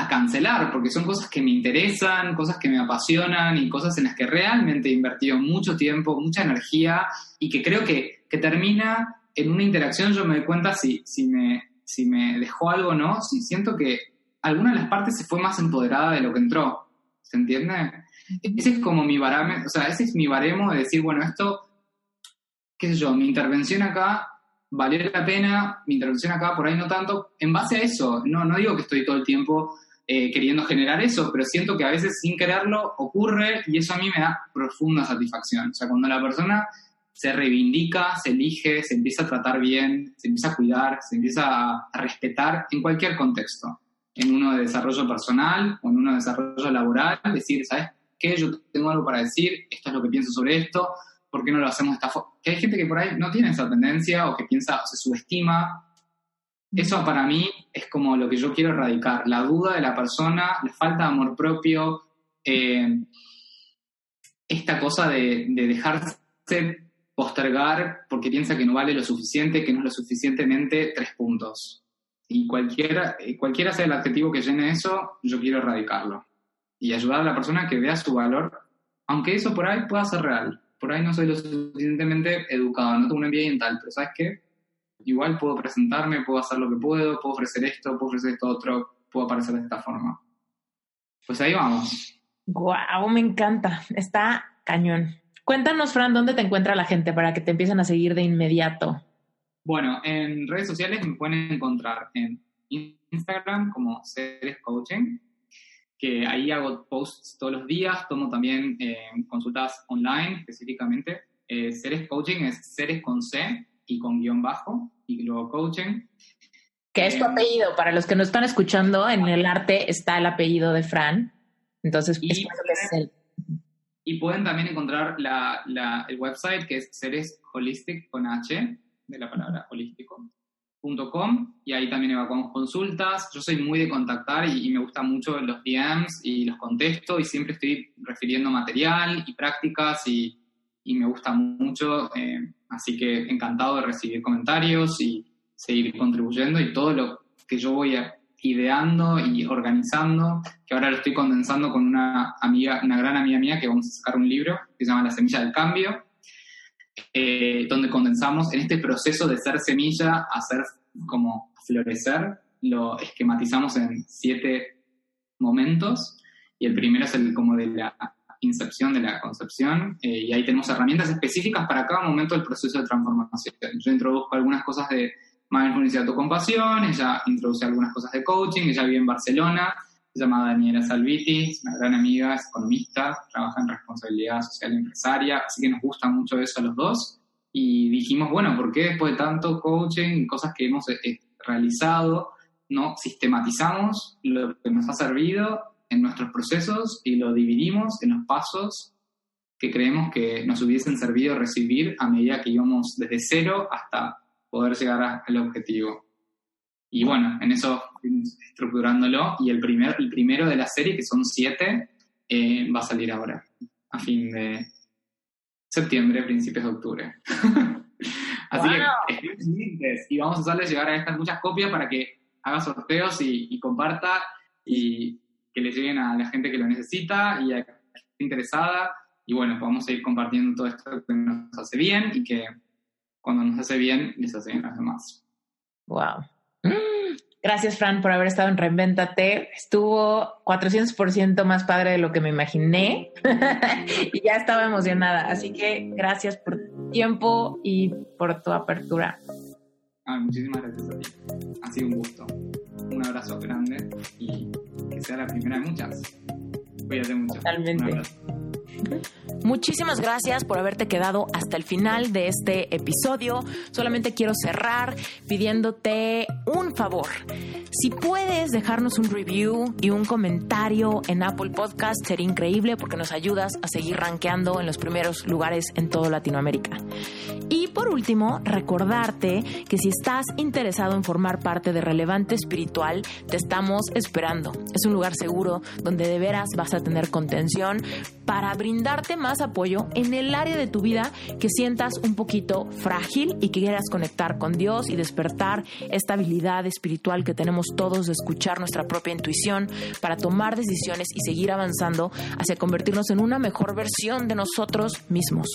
cancelar, porque son cosas que me interesan, cosas que me apasionan y cosas en las que realmente he invertido mucho tiempo, mucha energía y que creo que, que termina en una interacción, yo me doy cuenta si, si me si me dejó algo o no, si siento que alguna de las partes se fue más empoderada de lo que entró. ¿Se entiende? Ese es como mi baremo, o sea, ese es mi baremo de decir, bueno, esto, qué sé yo, mi intervención acá valió la pena, mi intervención acá por ahí no tanto, en base a eso, no, no digo que estoy todo el tiempo eh, queriendo generar eso, pero siento que a veces sin quererlo ocurre y eso a mí me da profunda satisfacción. O sea, cuando la persona se reivindica, se elige, se empieza a tratar bien, se empieza a cuidar, se empieza a, respetar en cualquier contexto, en uno de desarrollo personal o en uno de desarrollo laboral, decir, ¿sabes qué? Yo tengo algo para decir, esto es lo que pienso sobre esto, ¿por qué no lo hacemos de esta forma? Que hay gente que por ahí no tiene esa tendencia o que piensa, o se subestima. Eso para mí es como lo que yo quiero erradicar, la duda de la persona, la falta de amor propio, eh, esta cosa de, de dejarse postergar porque piensa que no vale lo suficiente, que no es lo suficientemente tres puntos. Y cualquiera, eh, cualquiera sea el adjetivo que llene eso, yo quiero erradicarlo. Y ayudar a la persona a que vea su valor, aunque eso por ahí pueda ser real. Por ahí no soy lo suficientemente educado, no tengo un MBA en tal, pero ¿sabes qué? Igual puedo presentarme, puedo hacer lo que puedo, puedo ofrecer esto, puedo ofrecer esto otro, puedo aparecer de esta forma. Pues ahí vamos. Guau, me encanta. Está cañón. Cuéntanos, Fran, ¿dónde te encuentra la gente para que te empiecen a seguir de inmediato? Bueno, en redes sociales me pueden encontrar en Instagram como Seres Coaching, que ahí hago posts todos los días, tomo también eh, consultas online específicamente. Eh, Seres Coaching es Seres con C y con guion bajo, y luego coaching. ¿Qué es tu eh, apellido? Para los que no están escuchando, en el arte está el apellido de Fran. Entonces, y, es el y pueden también encontrar el website que es Seres Holistic con H, de la palabra holístico.com, y ahí también evacuamos consultas. Yo soy muy de contactar y, me gustan mucho los DMs y los contesto y siempre estoy refiriendo material y prácticas y, me gusta mucho. Eh, así que encantado de recibir comentarios y seguir contribuyendo y todo lo que yo voy ideando y organizando, que ahora lo estoy condensando con una amiga, una gran amiga mía que vamos a sacar un libro que se llama La Semilla del Cambio, eh, donde condensamos en este proceso de ser semilla a ser como florecer, lo esquematizamos en siete momentos y el primero es el como de la incepción de la concepción eh, y ahí tenemos herramientas específicas para cada momento del proceso de transformación. Yo introduzco algunas cosas de mindfulness y autocompasión, ella introduce algunas cosas de coaching, ella vive en Barcelona, se llama Daniela Salviti, es una gran amiga, es economista, trabaja en responsabilidad social y empresaria, así que nos gusta mucho eso a los dos. Y dijimos, bueno, ¿por qué después de tanto coaching y cosas que hemos eh, realizado, no sistematizamos lo que nos ha servido en nuestros procesos y lo dividimos en los pasos que creemos que nos hubiesen servido recibir a medida que íbamos desde cero hasta poder llegar al objetivo. Y bueno, en eso estructurándolo. Y el, primer, el primero de la serie, que son siete, eh, va a salir ahora, a fin de septiembre, principios de octubre. [laughs] Así que y vamos a hacerle llegar a estas muchas copias para que haga sorteos y, comparta y que le lleguen a la gente que lo necesita y a la gente interesada. Y bueno, vamos a ir compartiendo todo esto que nos hace bien y que cuando nos hace bien, les hace bien a los demás. Wow. Gracias, Fran, por haber estado en Reinventate. Estuvo 400% más padre de lo que me imaginé [laughs] y ya estaba emocionada. Así que gracias por tu tiempo y por tu apertura. Ah, muchísimas gracias a ti. Ha sido un gusto. un abrazo grande y que sea la primera de muchas. Cuídate mucho. Totalmente. Muchísimas gracias por haberte quedado hasta el final de este episodio. Solamente quiero cerrar pidiéndote un favor. Si puedes dejarnos un review y un comentario en Apple Podcast, sería increíble porque nos ayudas a seguir rankeando en los primeros lugares en toda Latinoamérica. Y por último, recordarte que si estás interesado en formar parte de Relevante Espiritual, te estamos esperando. Es un lugar seguro donde de veras vas a tener contención para brindarte más apoyo en el área de tu vida que sientas un poquito frágil y que quieras conectar con Dios y despertar esta habilidad espiritual que tenemos todos de escuchar nuestra propia intuición para tomar decisiones y seguir avanzando hacia convertirnos en una mejor versión de nosotros mismos.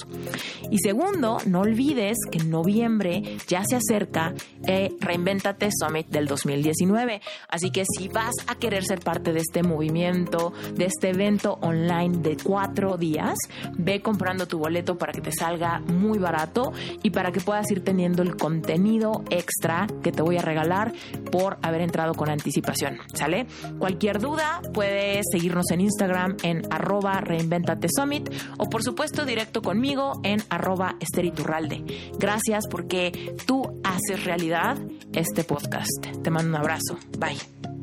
Y segundo, no olvides que en noviembre ya se acerca eh, Reinventate Summit del 2019. Así que si vas a querer ser parte de este movimiento, de evento online de cuatro días, ve comprando tu boleto para que te salga muy barato y para que puedas ir teniendo el contenido extra que te voy a regalar por haber entrado con anticipación. ¿Sale? Cualquier duda puedes seguirnos en Instagram en arroba reinventate summit o por supuesto directo conmigo en arroba esteriturralde. Gracias porque tú haces realidad este podcast. Te mando un abrazo. Bye.